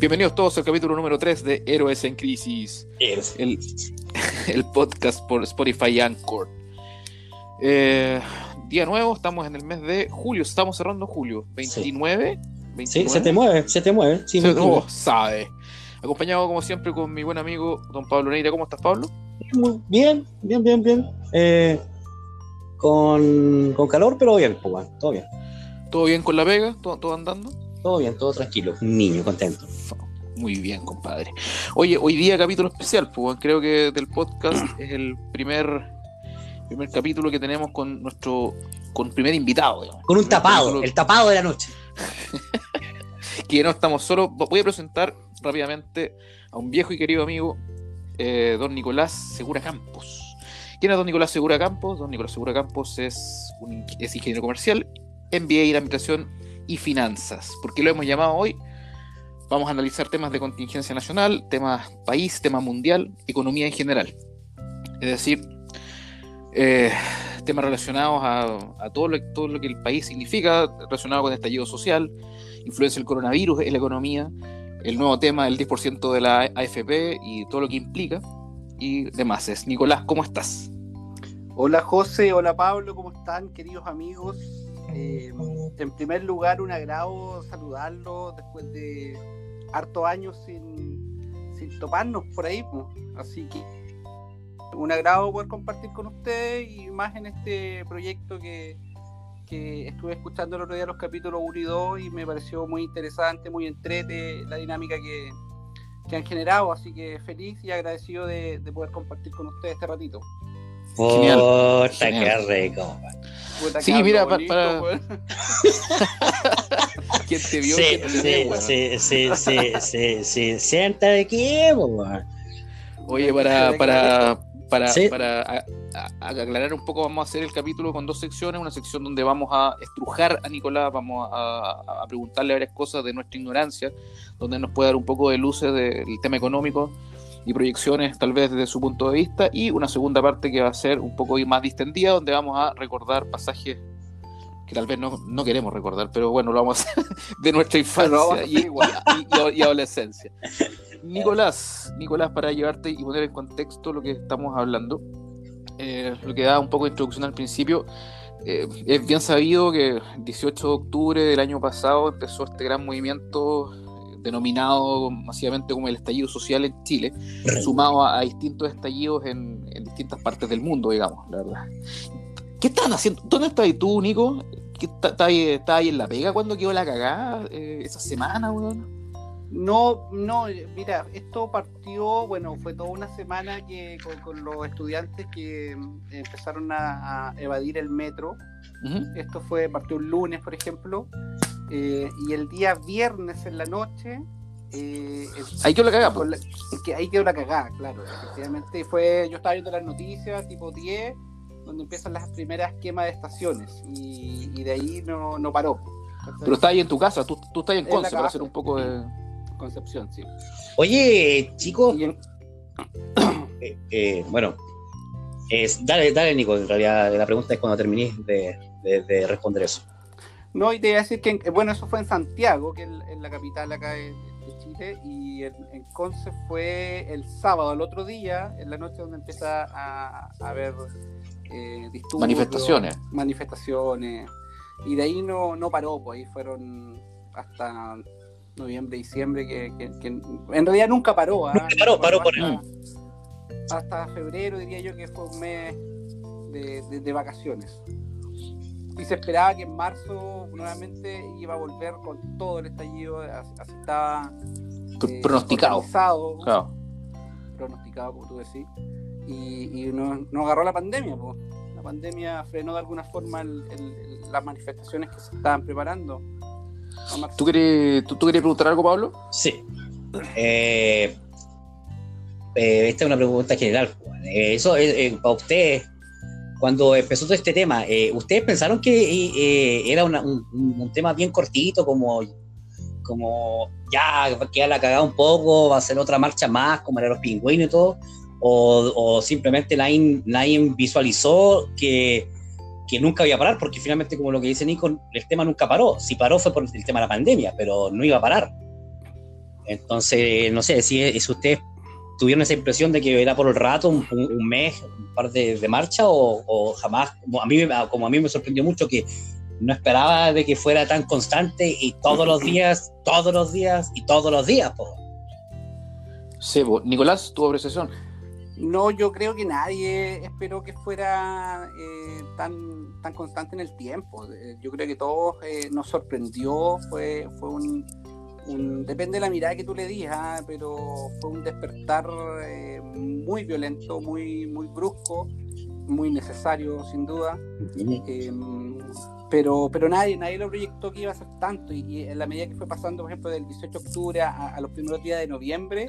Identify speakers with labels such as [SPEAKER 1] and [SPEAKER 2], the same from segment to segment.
[SPEAKER 1] Bienvenidos todos al capítulo número 3 de Héroes en Crisis, el, el podcast por Spotify y Anchor. Eh, día nuevo, estamos en el mes de julio, estamos cerrando julio, 29. 29.
[SPEAKER 2] Sí, se te mueve, se te mueve. Sí,
[SPEAKER 1] Se- oh, sabe. Acompañado como siempre con mi buen amigo don Pablo Neira. ¿Cómo estás, Pablo?
[SPEAKER 2] Bien, bien, bien, bien. Eh, con, con calor, pero bien, pues, todo bien.
[SPEAKER 1] ¿Todo bien con la pega? ¿Todo, todo andando?
[SPEAKER 2] Todo bien, todo tranquilo. Un niño contento.
[SPEAKER 1] Muy bien, compadre. Oye, hoy día capítulo especial, pues creo que del podcast es el primer, primer capítulo que tenemos con nuestro con primer invitado. digamos.
[SPEAKER 2] Con un tapado,
[SPEAKER 1] capítulo
[SPEAKER 2] el tapado de la noche.
[SPEAKER 1] Que no estamos solos. Voy a presentar rápidamente a un viejo y querido amigo, eh, don Nicolás Segura Campos. ¿Quién es don Nicolás Segura Campos? Don Nicolás Segura Campos es, un, es ingeniero comercial, MBA en Administración y Finanzas. ¿Por qué lo hemos llamado hoy? Vamos a analizar temas de contingencia nacional, temas país, tema mundial, economía en general. Es decir, eh, temas relacionados a, a todo, lo, todo lo que el país significa, relacionado con el estallido social, influencia del coronavirus en la economía, el nuevo tema del 10% de la AFP y todo lo que implica, y demás. Es Nicolás, ¿cómo estás?
[SPEAKER 3] Hola José, hola Pablo, ¿cómo están queridos amigos? Eh, en primer lugar, un agrado saludarlos después de hartos años sin, sin toparnos por ahí. pues. Así que un agrado poder compartir con ustedes y más en este proyecto que, que estuve escuchando el otro día los capítulos 1 y 2 y me pareció muy interesante, muy entrete la dinámica que, que han generado. Así que feliz y agradecido de, de poder compartir con ustedes este ratito.
[SPEAKER 1] Genial,
[SPEAKER 2] Puta,
[SPEAKER 1] genial.
[SPEAKER 2] qué rico.
[SPEAKER 3] Puta,
[SPEAKER 1] Sí, mira,
[SPEAKER 3] bonito,
[SPEAKER 1] para-. ¿Quién te vio?
[SPEAKER 2] Sí,
[SPEAKER 1] ¿Quién no te
[SPEAKER 2] sí,
[SPEAKER 1] vio,
[SPEAKER 2] sí, sí, sí, sí, sí. Sienta de weón.
[SPEAKER 1] Oye, para, para, para,
[SPEAKER 2] Sí.
[SPEAKER 1] para a- a- a aclarar un poco, vamos a hacer el capítulo con dos secciones. Una sección donde vamos a estrujar a Nicolás, vamos a, a preguntarle varias cosas de nuestra ignorancia, donde nos puede dar un poco de luces del tema económico y proyecciones tal vez desde su punto de vista. Y una segunda parte que va a ser un poco más distendida, donde vamos a recordar pasajes que tal vez no, no queremos recordar, pero bueno, lo vamos a hacer de nuestra infancia y, adolescencia. Nicolás, Nicolás, para llevarte y poner en contexto lo que estamos hablando, eh, lo que da un poco de introducción al principio, eh, es bien sabido que el 18 de octubre del año pasado empezó este gran movimiento denominado masivamente como el estallido social en Chile, sumado a, a distintos estallidos en, en distintas partes del mundo, digamos, la verdad. ¿Qué están haciendo? ¿Dónde estás tú, Nico? ¿Qué está- ¿Estás ahí, ahí en la pega cuando quedó la cagada eh, esa semana, weón?
[SPEAKER 3] No, no, mira, esto partió, bueno, fue toda una semana que con, con los estudiantes que mm, empezaron a, a evadir el metro. Esto fue, partió un lunes, por ejemplo, eh, y el día viernes en la noche. eh, el-
[SPEAKER 1] Ahí quedó la cagada,
[SPEAKER 3] que ahí quedó la cagada, claro, efectivamente. Fue, yo estaba viendo las noticias, tipo 10, donde empiezan las primeras quemas de estaciones, y, y de ahí no, no paró.
[SPEAKER 1] Pero estás ahí en tu casa, tú, tú estás en
[SPEAKER 3] En
[SPEAKER 1] Conce para hacer un poco de.
[SPEAKER 3] Concepción, sí.
[SPEAKER 2] Oye, chicos,
[SPEAKER 3] en-
[SPEAKER 2] eh, eh, bueno, es, dale, dale, Nico. En realidad, la pregunta es cuando termines de, de- de responder eso.
[SPEAKER 3] No, y te iba a decir que, en- bueno, eso fue en Santiago, que es la capital acá de, de Chile, y en, en Conce fue el sábado, el otro día, en la noche donde empieza a, a haber eh, disturbios,
[SPEAKER 1] Manifestaciones.
[SPEAKER 3] manifestaciones, y de ahí no, no paró, pues ahí fueron hasta noviembre, diciembre, que, que- que en realidad nunca paró.
[SPEAKER 2] Nunca paró, paró por
[SPEAKER 3] hasta, hasta febrero, diría yo, que fue un mes de, de- de vacaciones. Y se esperaba que en marzo nuevamente iba a volver con todo el estallido, así así estaba eh,
[SPEAKER 1] pronosticado. Claro.
[SPEAKER 3] pronosticado, como tú decís, y, y nos, nos agarró la pandemia. po. La pandemia frenó de alguna forma el- el- el- las manifestaciones que se estaban preparando.
[SPEAKER 1] ¿Tú querías, tú, tú querías preguntar algo, Pablo?
[SPEAKER 2] Sí. Eh, eh, esta es una pregunta general. Juan. Eh, eso es eh, para ustedes. Cuando empezó todo este tema, eh, ¿ustedes pensaron que eh, eh, era un, tema bien cortito, como, como ya queda la cagada un poco, va a ser otra marcha más, como era los pingüinos y todo? ¿O, o simplemente nadie, nadie visualizó que, que nunca iba a parar? Porque finalmente, como lo que dice Nico, el tema nunca paró. Si paró fue por el tema de la pandemia, pero no iba a parar. Entonces, no sé, si, si ustedes tuvieron esa impresión de que era por el rato, un, un mes, un par de, de marcha, o, o, jamás, como a, mí, como a mí me sorprendió mucho que no esperaba de que fuera tan constante y todos los días, todos los días y todos los días. Po.
[SPEAKER 1] Sí, Nicolás, tu apreciación.
[SPEAKER 3] No, yo creo que nadie esperó que fuera eh, tan, tan constante en el tiempo. Eh, yo creo que todos eh, nos sorprendió, fue, fue un, un, depende de la mirada que tú le digas, ¿ah? pero fue un despertar eh, muy violento, muy, muy brusco, muy necesario sin duda. Eh, pero, pero nadie, nadie lo proyectó que iba a ser tanto y, y, en la medida que fue pasando, por ejemplo, del 18 de octubre a, a los primeros días de noviembre,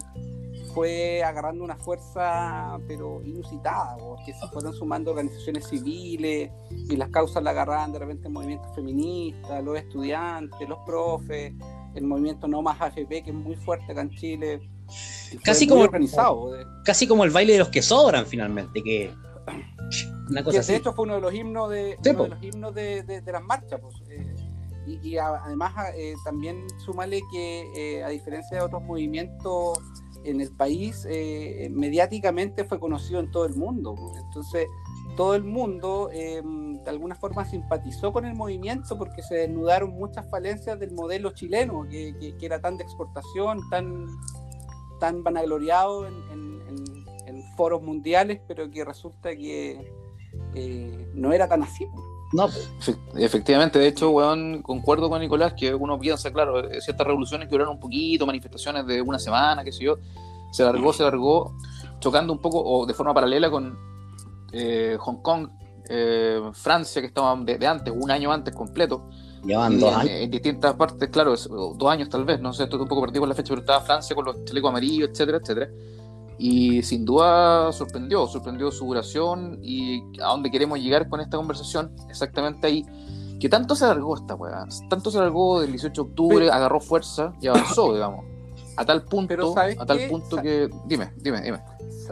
[SPEAKER 3] fue agarrando una fuerza pero inusitada, porque se fueron sumando organizaciones civiles y las causas la agarraban de repente movimientos feministas, los estudiantes, los profes, el movimiento No Más AFP, que es muy fuerte acá en Chile.
[SPEAKER 2] Casi como, organizado. casi como el baile de los que sobran finalmente, que
[SPEAKER 3] una cosa que así. de hecho fue uno de los himnos de, sí, uno de, los himnos de, de, de las marchas. Pues, eh, y, además eh, también súmale que eh, a diferencia de otros movimientos en el país, eh, mediáticamente fue conocido en todo el mundo. Entonces, todo el mundo eh, de alguna forma simpatizó con el movimiento porque se desnudaron muchas falencias del modelo chileno, que, que, que era tan de exportación, tan, tan vanagloriado en, en, en, en, foros mundiales, pero que resulta que eh, no era tan así.
[SPEAKER 1] No, efectivamente, de hecho, weón, concuerdo con Nicolás que uno piensa, claro, ciertas revoluciones que duraron un poquito, manifestaciones de una semana, qué sé yo, se largó, se largó, chocando un poco o de forma paralela con eh, Hong Kong, eh, Francia, que estaban de, de, antes, un año antes completo.
[SPEAKER 2] Llevan dos años.
[SPEAKER 1] En, en, distintas partes, claro, es, dos años tal vez, no sé, estoy un poco perdido con la fecha, pero estaba Francia con los chalecos amarillos, etcétera, etcétera. Y sin duda sorprendió, sorprendió su duración y a dónde queremos llegar con esta conversación, exactamente ahí. Que tanto se alargó esta weá, tanto se alargó del 18 de octubre, pero, agarró fuerza y avanzó, digamos. A tal punto, a tal qué? punto que. Dime, dime, dime.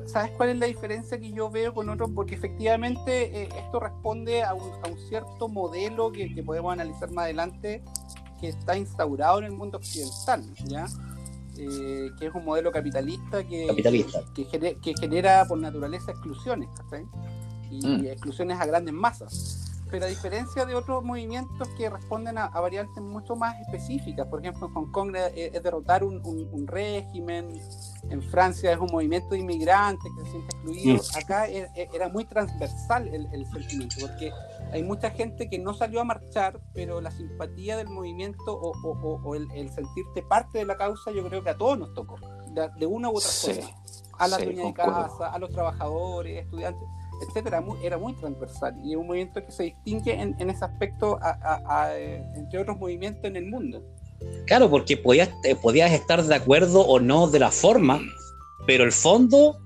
[SPEAKER 3] ¿Sabes cuál es la diferencia que yo veo con otros? Porque efectivamente eh, esto responde a un, a un cierto modelo que, que, podemos analizar más adelante que está instaurado en el mundo occidental, ¿ya? Eh, que es un modelo capitalista que,
[SPEAKER 2] capitalista.
[SPEAKER 3] que, que, que genera por naturaleza exclusiones, ¿sí? Y mm. exclusiones a grandes masas pero a diferencia de otros movimientos que responden a, a, variantes mucho más específicas, por ejemplo, en Hong Kong es, es derrotar un, un, un, régimen, en Francia es un movimiento de inmigrantes que se siente excluido, mm. acá era, era, muy transversal el, el, sentimiento, porque hay mucha gente que no salió a marchar, pero la simpatía del movimiento o, o, o el, el, sentirte parte de la causa, yo creo que a todos nos tocó, de, de una u otra
[SPEAKER 1] sí,
[SPEAKER 3] forma, a la sí, dueña de casa, a los trabajadores, estudiantes etcétera, era muy transversal y es un movimiento que se distingue en, en ese aspecto a, a, a, entre otros movimientos en el mundo.
[SPEAKER 2] Claro, porque podías, eh, podías estar de acuerdo o no de la forma, pero el fondo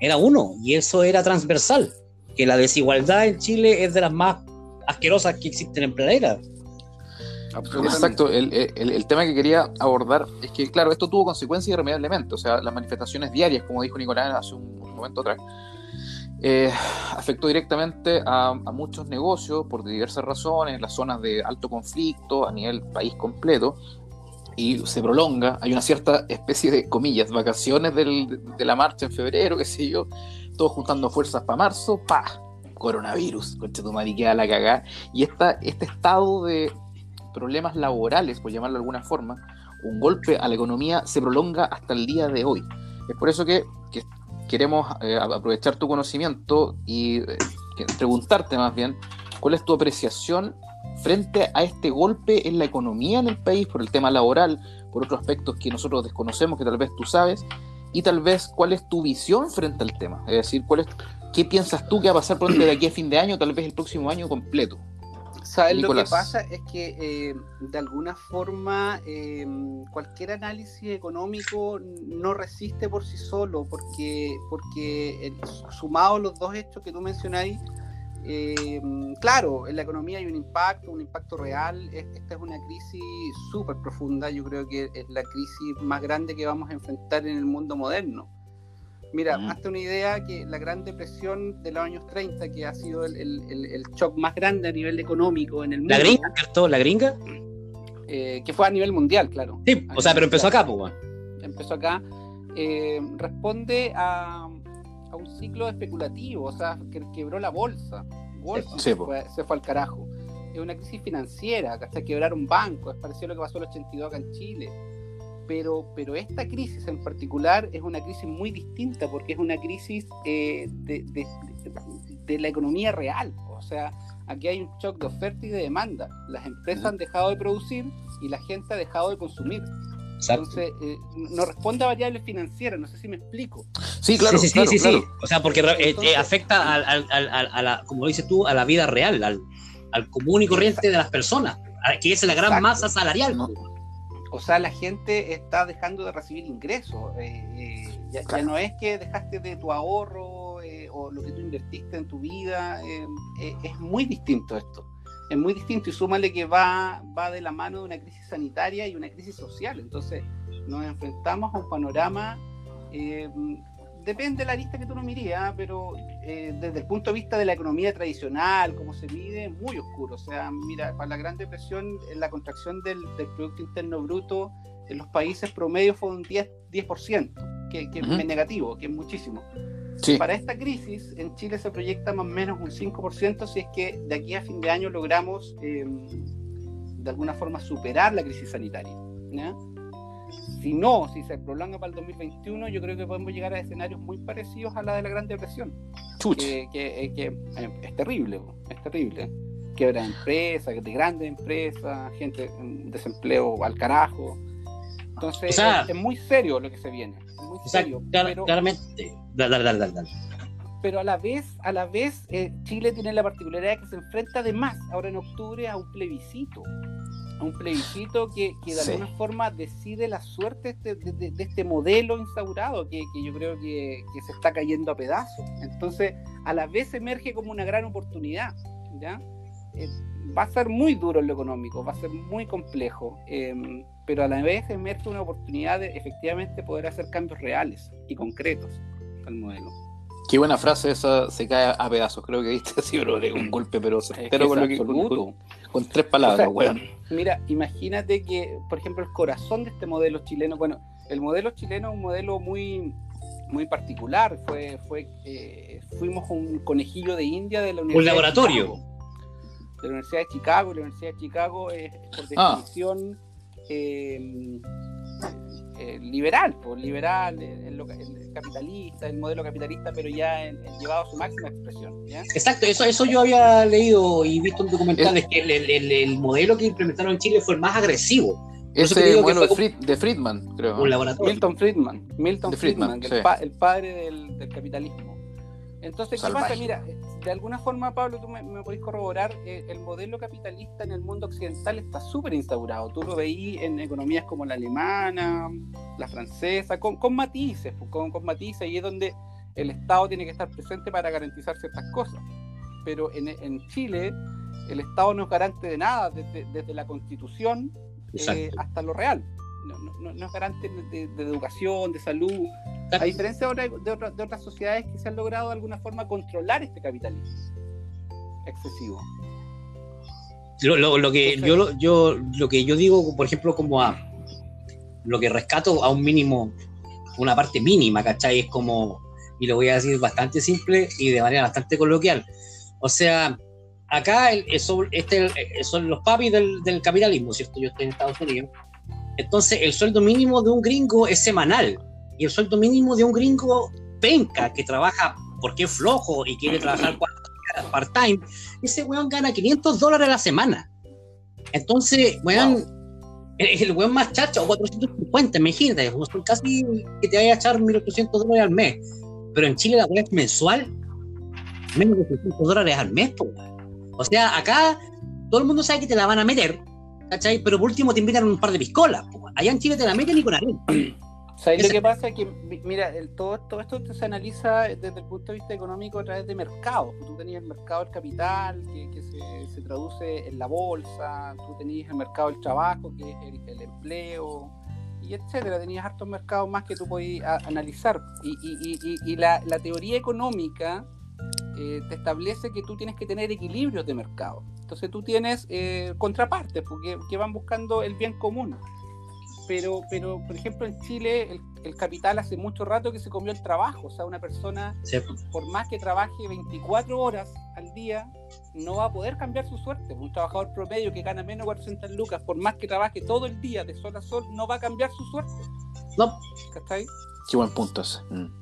[SPEAKER 2] era uno y eso era transversal, que la desigualdad en Chile es de las más asquerosas que existen en planeta.
[SPEAKER 1] Exacto, el, el, el, tema que quería abordar es que, claro, esto tuvo consecuencias irremediablemente, o sea, las manifestaciones diarias, como dijo Nicolás hace un momento atrás, eh, afectó directamente a, muchos negocios por diversas razones, las zonas de alto conflicto a nivel país completo, y se prolonga. Hay una cierta especie de, comillas, vacaciones de la marcha en febrero, qué sé yo, todos juntando fuerzas para marzo, pa, coronavirus, concha tu queda la cagada. Y esta, este estado de problemas laborales, por llamarlo de alguna forma, un golpe a la economía se prolonga hasta el día de hoy. Es por eso que queremos eh, aprovechar tu conocimiento y eh, preguntarte más bien cuál es tu apreciación frente a este golpe en la economía en el país por el tema laboral, por otros aspectos que nosotros desconocemos, que tal vez tú sabes, y tal vez cuál es tu visión frente al tema. Es decir, cuál es, qué piensas tú que va a pasar pronto de aquí a fin de año, tal vez el próximo año completo.
[SPEAKER 3] ¿Sabes lo que pasa? Es que eh, de alguna forma eh, cualquier análisis económico no resiste por sí solo, porque, porque el, sumado los dos hechos que tú mencionáis, eh, claro, en la economía hay un impacto, un impacto real. Esta es una crisis súper profunda, yo creo que es la crisis más grande que vamos a enfrentar en el mundo moderno. Mira, mm. hazte una idea que la Gran Depresión de los años 30, que ha sido el, el, el shock más grande a nivel económico en el mundo.
[SPEAKER 2] ¿La gringa, cierto? ¿La gringa?
[SPEAKER 3] Eh, que fue a nivel mundial, claro.
[SPEAKER 2] Sí, o sea, pero empezó acá, pues,
[SPEAKER 3] empezó acá, eh, responde a, a, un ciclo especulativo, o sea, que quebró la bolsa. se, fue, se, fue, al carajo. Es una crisis financiera, hasta quebrar un banco, es parecido a lo que pasó en el 82 acá en Chile. Pero, pero esta crisis en particular es una crisis muy distinta porque es una crisis eh, de, de, de, la economía real. O sea, aquí hay un shock de oferta y de demanda. Las empresas han dejado de producir y la gente ha dejado de consumir. Entonces, eh, no responde a variables financieras, no sé si me explico.
[SPEAKER 2] Sí, claro, sí, sí, sí, O sea, porque eh, eh, afecta, al, a la, como dices tú, a la vida real, al, al común y corriente de las personas, que es la gran masa salarial.
[SPEAKER 3] O sea, la gente está dejando de recibir ingresos. ya, ya, no es que dejaste de tu ahorro o lo que tú invertiste en tu vida. es muy distinto esto es muy distinto y súmale que va, va de la mano de una crisis sanitaria y una crisis social. Entonces nos enfrentamos a un panorama, eh, depende de la lista que tú no mirías, ¿ah? pero eh, desde el punto de vista de la economía tradicional, cómo se mide, muy oscuro. O sea, mira, para la Gran Depresión, la contracción del, Producto Interno Bruto en los países promedio fue un 10%, 10% que, que es negativo, que es muchísimo. Para esta crisis, en Chile se proyecta más o menos un 5% si es que de aquí a fin de año logramos em, de alguna forma superar la crisis sanitaria. Si no, si se prolonga para el 2021, yo creo que podemos llegar a escenarios muy parecidos a la de la Gran Depresión. Que, que, que, eh, es terrible, es terrible. Quiebra de empresas, de grandes empresas, gente en desempleo al carajo. Entonces, es, muy serio lo que se viene. Muy serio,
[SPEAKER 2] claramente.
[SPEAKER 3] Pero a la vez, a la vez eh, Chile tiene la particularidad que se enfrenta además, ahora en octubre, a un plebiscito. Un plebiscito que, que de alguna forma decide la suerte de, de, este modelo instaurado, que, que yo creo que, que, se está cayendo a pedazos. Entonces, a la vez emerge como una gran oportunidad. ¿ya? Eh, va a ser muy duro en lo económico, va a ser muy complejo. Eh, pero a la vez emerge una oportunidad de efectivamente poder hacer cambios reales y concretos al modelo.
[SPEAKER 1] Qué buena frase esa, se cae a pedazos, creo que viste así, de un golpe, pero, pero con, lo que, con, tres palabras,
[SPEAKER 3] Mira, imagínate que, por ejemplo, el corazón de este modelo chileno, bueno, el modelo chileno es un modelo muy, muy particular, fue, fue eh, fuimos un conejillo de India de la Universidad.
[SPEAKER 2] Un laboratorio.
[SPEAKER 3] De, la Universidad de Chicago, la Universidad de Chicago es por ah. definición... Eh, eh, liberal, pues, liberal, el, capitalista, el modelo capitalista, pero ya llevado a su máxima expresión.
[SPEAKER 2] Exacto, eso, eso yo había leído y visto en documentales que el, modelo que implementaron en Chile fue el más agresivo.
[SPEAKER 1] Ese modelo de, Friedman, creo.
[SPEAKER 3] Un laboratorio. Milton Friedman, Milton Friedman, el, padre del capitalismo. Entonces, ¿qué pasa? Mira, de alguna forma, Pablo, tú me, me podés corroborar, eh, el modelo capitalista en el mundo occidental está súper instaurado. Tú lo veís en economías como la alemana, la francesa, con, matices, pues, con, con, matices, y es donde el Estado tiene que estar presente para garantizar ciertas cosas. Pero en, en Chile, el Estado no es garante de nada, desde, desde la Constitución eh, hasta lo real no, no, es garante de, educación, de salud, a diferencia de, de, otras sociedades que se han logrado de alguna forma controlar este capitalismo excesivo.
[SPEAKER 2] Lo, lo, que yo, yo lo que yo digo, por ejemplo, como a lo que rescato a un mínimo, una parte mínima, ¿cachai? Es como, y lo voy a decir bastante simple y de manera bastante coloquial. O sea, acá el, este, son los papis del, del capitalismo, ¿cierto? Yo estoy en Estados Unidos entonces, el sueldo mínimo de un gringo es semanal y el sueldo mínimo de un gringo penca que trabaja porque es flojo y quiere trabajar part-time, ese weón gana 500 dólares a la semana. Entonces, weón, el, weón más chacha, o 450, imagínate, son casi que te vaya a echar 1800 dólares al mes. Pero en Chile la weón es mensual, menos de 600 dólares al mes, O sea, acá todo el mundo sabe que te la van a meter, ¿cachai? Pero por último te invitan un par de piscolas. Allá en Chile te la meten y con arena.
[SPEAKER 3] ¿Sabes lo que pasa? Es que, mira, todo, todo, esto se analiza desde el punto de vista económico a través de mercados. Tú tenías el mercado del capital, que, se, traduce en la bolsa, tú tenías el mercado del trabajo, que es el, empleo, y etcétera. Tenías hartos mercados más que tú podías analizar. Y, y, y la, la, teoría económica eh, te establece que tú tienes que tener equilibrios de mercado. Entonces tú tienes eh, contrapartes porque, que van buscando el bien común. pero, pero, por ejemplo, en Chile el, el capital hace mucho rato que se comió el trabajo. O sea, una persona,
[SPEAKER 2] Sí.
[SPEAKER 3] por más que trabaje 24 horas al día, no va a poder cambiar su suerte. Un trabajador promedio que gana menos de 400 lucas, por más que trabaje todo el día de sol a sol, no va a cambiar su suerte.
[SPEAKER 2] No,
[SPEAKER 3] ¿Cachai?
[SPEAKER 1] Qué buen punto ese. Mm.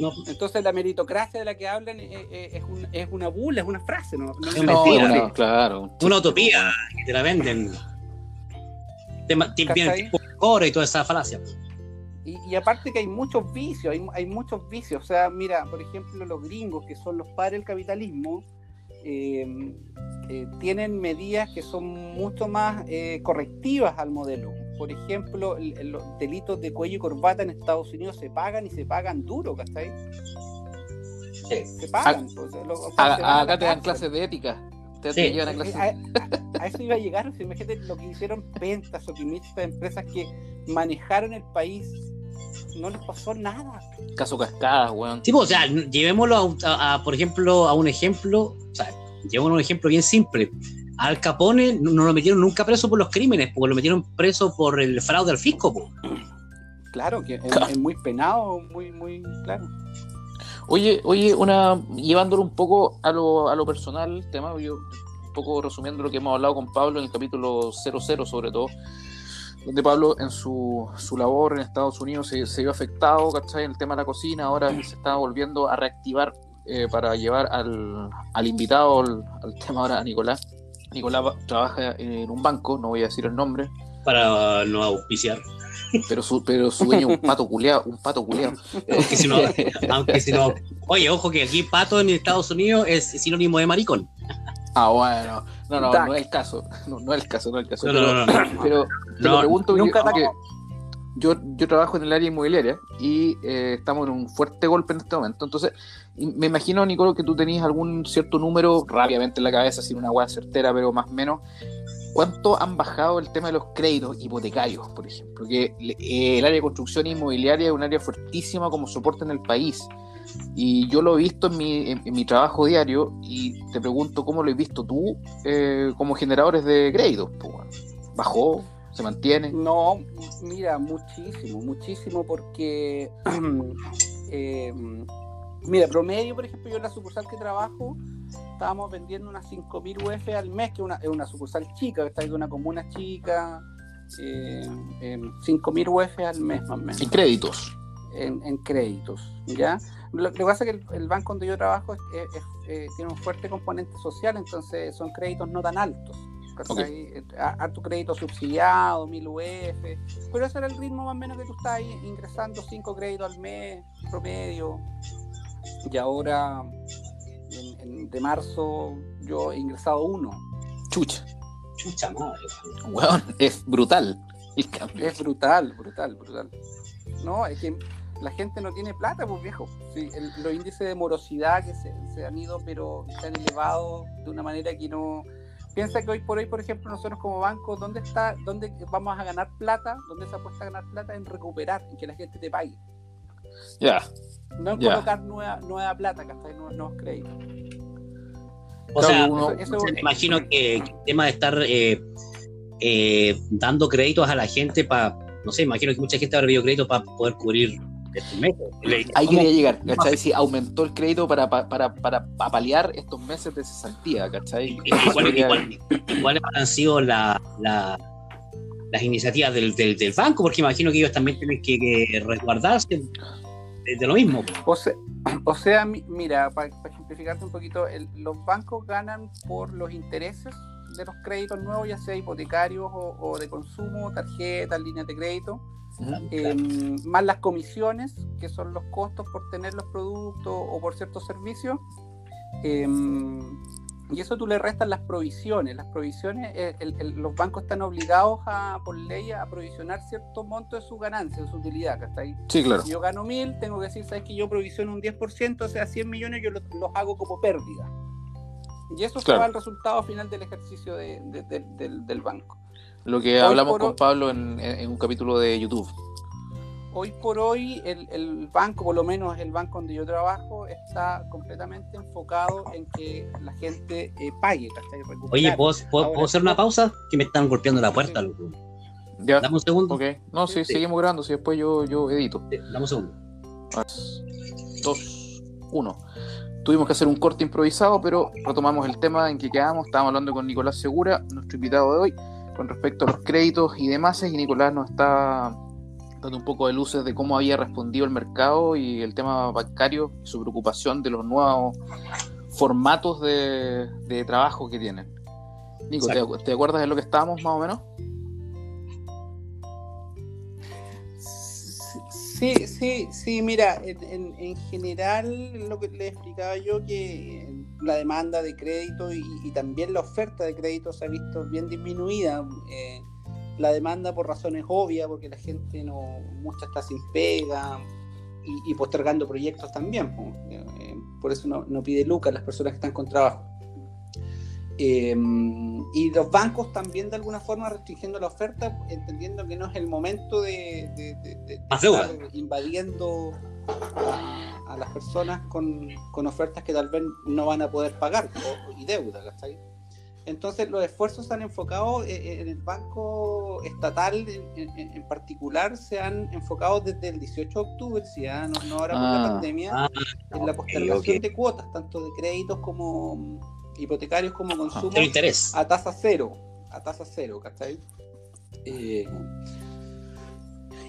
[SPEAKER 2] No.
[SPEAKER 3] Entonces la meritocracia de la que hablan eh, eh, es, un- es una bula, es una frase, ¿no? No-
[SPEAKER 2] Es
[SPEAKER 1] No,
[SPEAKER 2] mentira.
[SPEAKER 1] no, claro.
[SPEAKER 2] Una utopía que te la venden. De oro y toda esa falacia.
[SPEAKER 3] Y, y aparte que hay muchos vicios, hay, hay muchos vicios. O sea, mira, por ejemplo, los gringos, que son los padres del capitalismo, eh, eh, tienen medidas que son mucho más eh, correctivas al modelo. Por ejemplo, el- los delitos de cuello y corbata en Estados Unidos se pagan y se pagan duro, ¿cachai? Se pagan. pues, lo- o sea,
[SPEAKER 1] A-
[SPEAKER 3] se
[SPEAKER 1] acá te dan clases de ética. Te,
[SPEAKER 2] Sí.
[SPEAKER 1] te llevan a clases.
[SPEAKER 3] A, a eso iba a llegar, o sea, imagínate lo que hicieron Pentas o Quimistas, empresas que manejaron el país, no les pasó nada.
[SPEAKER 1] Caso cascadas, weón.
[SPEAKER 2] Sí, pues, o sea, llevémoslo a, un- a- a, por ejemplo, a un ejemplo, o sea, llevémoslo a un ejemplo bien simple. Al Capone no, lo metieron nunca preso por los crímenes, porque lo metieron preso por el fraude al fisco. po.
[SPEAKER 3] Claro, que es, es muy penado, muy, muy claro.
[SPEAKER 1] Oye, oye, una llevándolo un poco a lo, a lo personal, el tema, yo un poco resumiendo lo que hemos hablado con Pablo en el capítulo 00 sobre todo, donde Pablo en su, su labor en Estados Unidos se, se vio afectado, ¿cachai? En el tema de la cocina, ahora se está volviendo a reactivar eh, para llevar al, al invitado, al, al tema ahora a Nicolás. Nicolás trabaja en un banco, no voy a decir el nombre,
[SPEAKER 2] para no auspiciar.
[SPEAKER 1] pero su, pero su dueño es un pato culeado, un pato culeado.
[SPEAKER 2] Aunque si no, aunque si no- oye, ojo que aquí pato en Estados Unidos es sinónimo de maricón.
[SPEAKER 1] Ah, bueno, no, no,
[SPEAKER 3] Duck.
[SPEAKER 1] no es el caso, no, no es el caso, no es el caso.
[SPEAKER 2] No,
[SPEAKER 1] pero,
[SPEAKER 2] no, no, no.
[SPEAKER 1] pero te
[SPEAKER 2] No,
[SPEAKER 1] lo pregunto
[SPEAKER 3] nunca
[SPEAKER 1] porque. Yo, yo trabajo en el área inmobiliaria y eh, estamos en un fuerte golpe en este momento. Entonces, me imagino, Nicolo, que tú tenías algún cierto número rápidamente en la cabeza, sin una hueá certera, pero más o menos. ¿Cuánto han bajado el tema de los créditos hipotecarios, por ejemplo? Que eh, el área de construcción inmobiliaria es un área fuertísima como soporte en el país. Y yo lo he visto en mi, trabajo diario y te pregunto cómo lo has visto tú eh, como generadores de créditos. pues. ¿Bajó? ¿Se mantiene?
[SPEAKER 3] No, mira, muchísimo, muchísimo, porque, eh, mira, promedio, por ejemplo, yo en la sucursal que trabajo, estábamos vendiendo unas 5.000 UF al mes, que es una, es una sucursal chica, que está en una comuna chica, eh, em, 5.000 UF al mes más o menos
[SPEAKER 1] En créditos.
[SPEAKER 3] en, en créditos, ¿ya? Lo, lo que pasa es que el, el banco donde yo trabajo es- es- es, eh, tiene un fuerte componente social, entonces son créditos no tan altos. A- Harto crédito subsidiado, 1000 UF, pero ese era el ritmo más o menos que tú estás ingresando 5 créditos al mes promedio. Y ahora, en- en- de marzo, yo he ingresado uno.
[SPEAKER 1] Chucha.
[SPEAKER 2] Chucha madre.
[SPEAKER 1] Weón, es brutal el cambio.
[SPEAKER 3] Es brutal, brutal, brutal. No, es que la gente no tiene plata, pues viejo. Sí, el- los índices de morosidad que se, se han ido, pero se han elevado de una manera que no. Piensa que hoy por hoy, por ejemplo, nosotros como banco, ¿dónde está, dónde vamos a ganar plata? ¿Dónde se apuesta a ganar plata? En recuperar, en que la gente te pague.
[SPEAKER 1] Ya.
[SPEAKER 3] No en colocar nueva, nueva plata, ¿cachai? Nuevos, nuevos créditos.
[SPEAKER 2] O sea,
[SPEAKER 1] uno-
[SPEAKER 3] Eso- eso-
[SPEAKER 2] me imagino que, que el tema de estar eh, eh, dando créditos a la gente para, no sé, imagino que mucha gente habrá pedido crédito para poder cubrir estos meses. Le-
[SPEAKER 1] Ahí
[SPEAKER 2] ¿cómo-
[SPEAKER 1] quería llegar, ¿cachai? Si aumentó el crédito para, para, para, para paliar estos meses de cesantía, ¿cachai?
[SPEAKER 2] igual han sido la- la- las iniciativas del, del- del banco? Porque imagino que ellos también tienen que, que resguardarse de, lo mismo.
[SPEAKER 3] O sea, o sea mi- mira, para ejemplificarte un poquito, el- los bancos ganan por los intereses de los créditos nuevos, ya sea hipotecarios o, o de consumo, tarjetas, líneas de crédito, eh, más las comisiones, que son los costos por tener los productos o por ciertos servicios. eh, y eso tú le restas las provisiones. Las provisiones, eh, el- el- los bancos están obligados a, por ley a provisionar cierto monto de su ganancia, de su utilidad, ¿cachai?
[SPEAKER 1] Sí, claro.
[SPEAKER 3] Si yo gano mil, tengo que decir, ¿sabes que yo provisiono un 10%, o sea, 100 millones, yo los, los hago como pérdida. Y eso
[SPEAKER 1] Claro.
[SPEAKER 3] será el resultado final del ejercicio de- de- de- del, del banco.
[SPEAKER 1] Lo que
[SPEAKER 3] Hoy
[SPEAKER 1] hablamos con
[SPEAKER 3] hoy-
[SPEAKER 1] Pablo en, un capítulo de YouTube.
[SPEAKER 3] Hoy por hoy, el, el banco, por lo menos el banco donde yo trabajo, está completamente enfocado en que la gente eh, pague.
[SPEAKER 2] Oye, ¿puedo, puedo-
[SPEAKER 3] Ahora,
[SPEAKER 2] puedo hacer una pausa? Que me están golpeando la puerta,
[SPEAKER 3] Sí.
[SPEAKER 2] loco.
[SPEAKER 1] Ya.
[SPEAKER 2] Dame un segundo.
[SPEAKER 1] No, sí,
[SPEAKER 2] Sí.
[SPEAKER 1] seguimos grabando, si después yo, yo edito.
[SPEAKER 2] Sí, Dame un segundo.
[SPEAKER 1] Dos, uno. Tuvimos que hacer un corte improvisado, pero retomamos el tema en que quedamos. Estábamos hablando con Nicolás Segura, nuestro invitado de hoy, con respecto a los créditos y demás. Y Nicolás nos está dando un poco de luces de cómo había respondido el mercado y el tema bancario, y su preocupación de los nuevos formatos de, de trabajo que tienen. Nico, ¿te, acuerdas de lo que estábamos más o menos?
[SPEAKER 3] Sí, sí, sí, mira, en, en- en general lo que le explicaba yo que la demanda de crédito y, y también la oferta de crédito se ha visto bien disminuida. Eh, la demanda por razones obvias, porque la gente no, mucha está sin pega y, y postergando proyectos también. Eh, por eso no, no pide lucas las personas que están con trabajo. Eh, y los bancos también de alguna forma restringiendo la oferta, entendiendo que no es el momento de, de- de- estar invadiendo a, a las personas con, con ofertas que tal vez no van a poder pagar o- y deuda, ¿cachai? Entonces los esfuerzos se han enfocado eh, eh, en el banco estatal en, en- en particular, se han enfocado desde el 18 de octubre, si ya no, no ahora por la
[SPEAKER 1] Ah.
[SPEAKER 3] pandemia,
[SPEAKER 2] Ah,
[SPEAKER 3] en la postergación
[SPEAKER 2] ok.
[SPEAKER 3] de cuotas, tanto de créditos como mm, hipotecarios como consumo
[SPEAKER 2] Cero interés.
[SPEAKER 3] a tasa cero, a tasa cero, ¿cachai? Eh,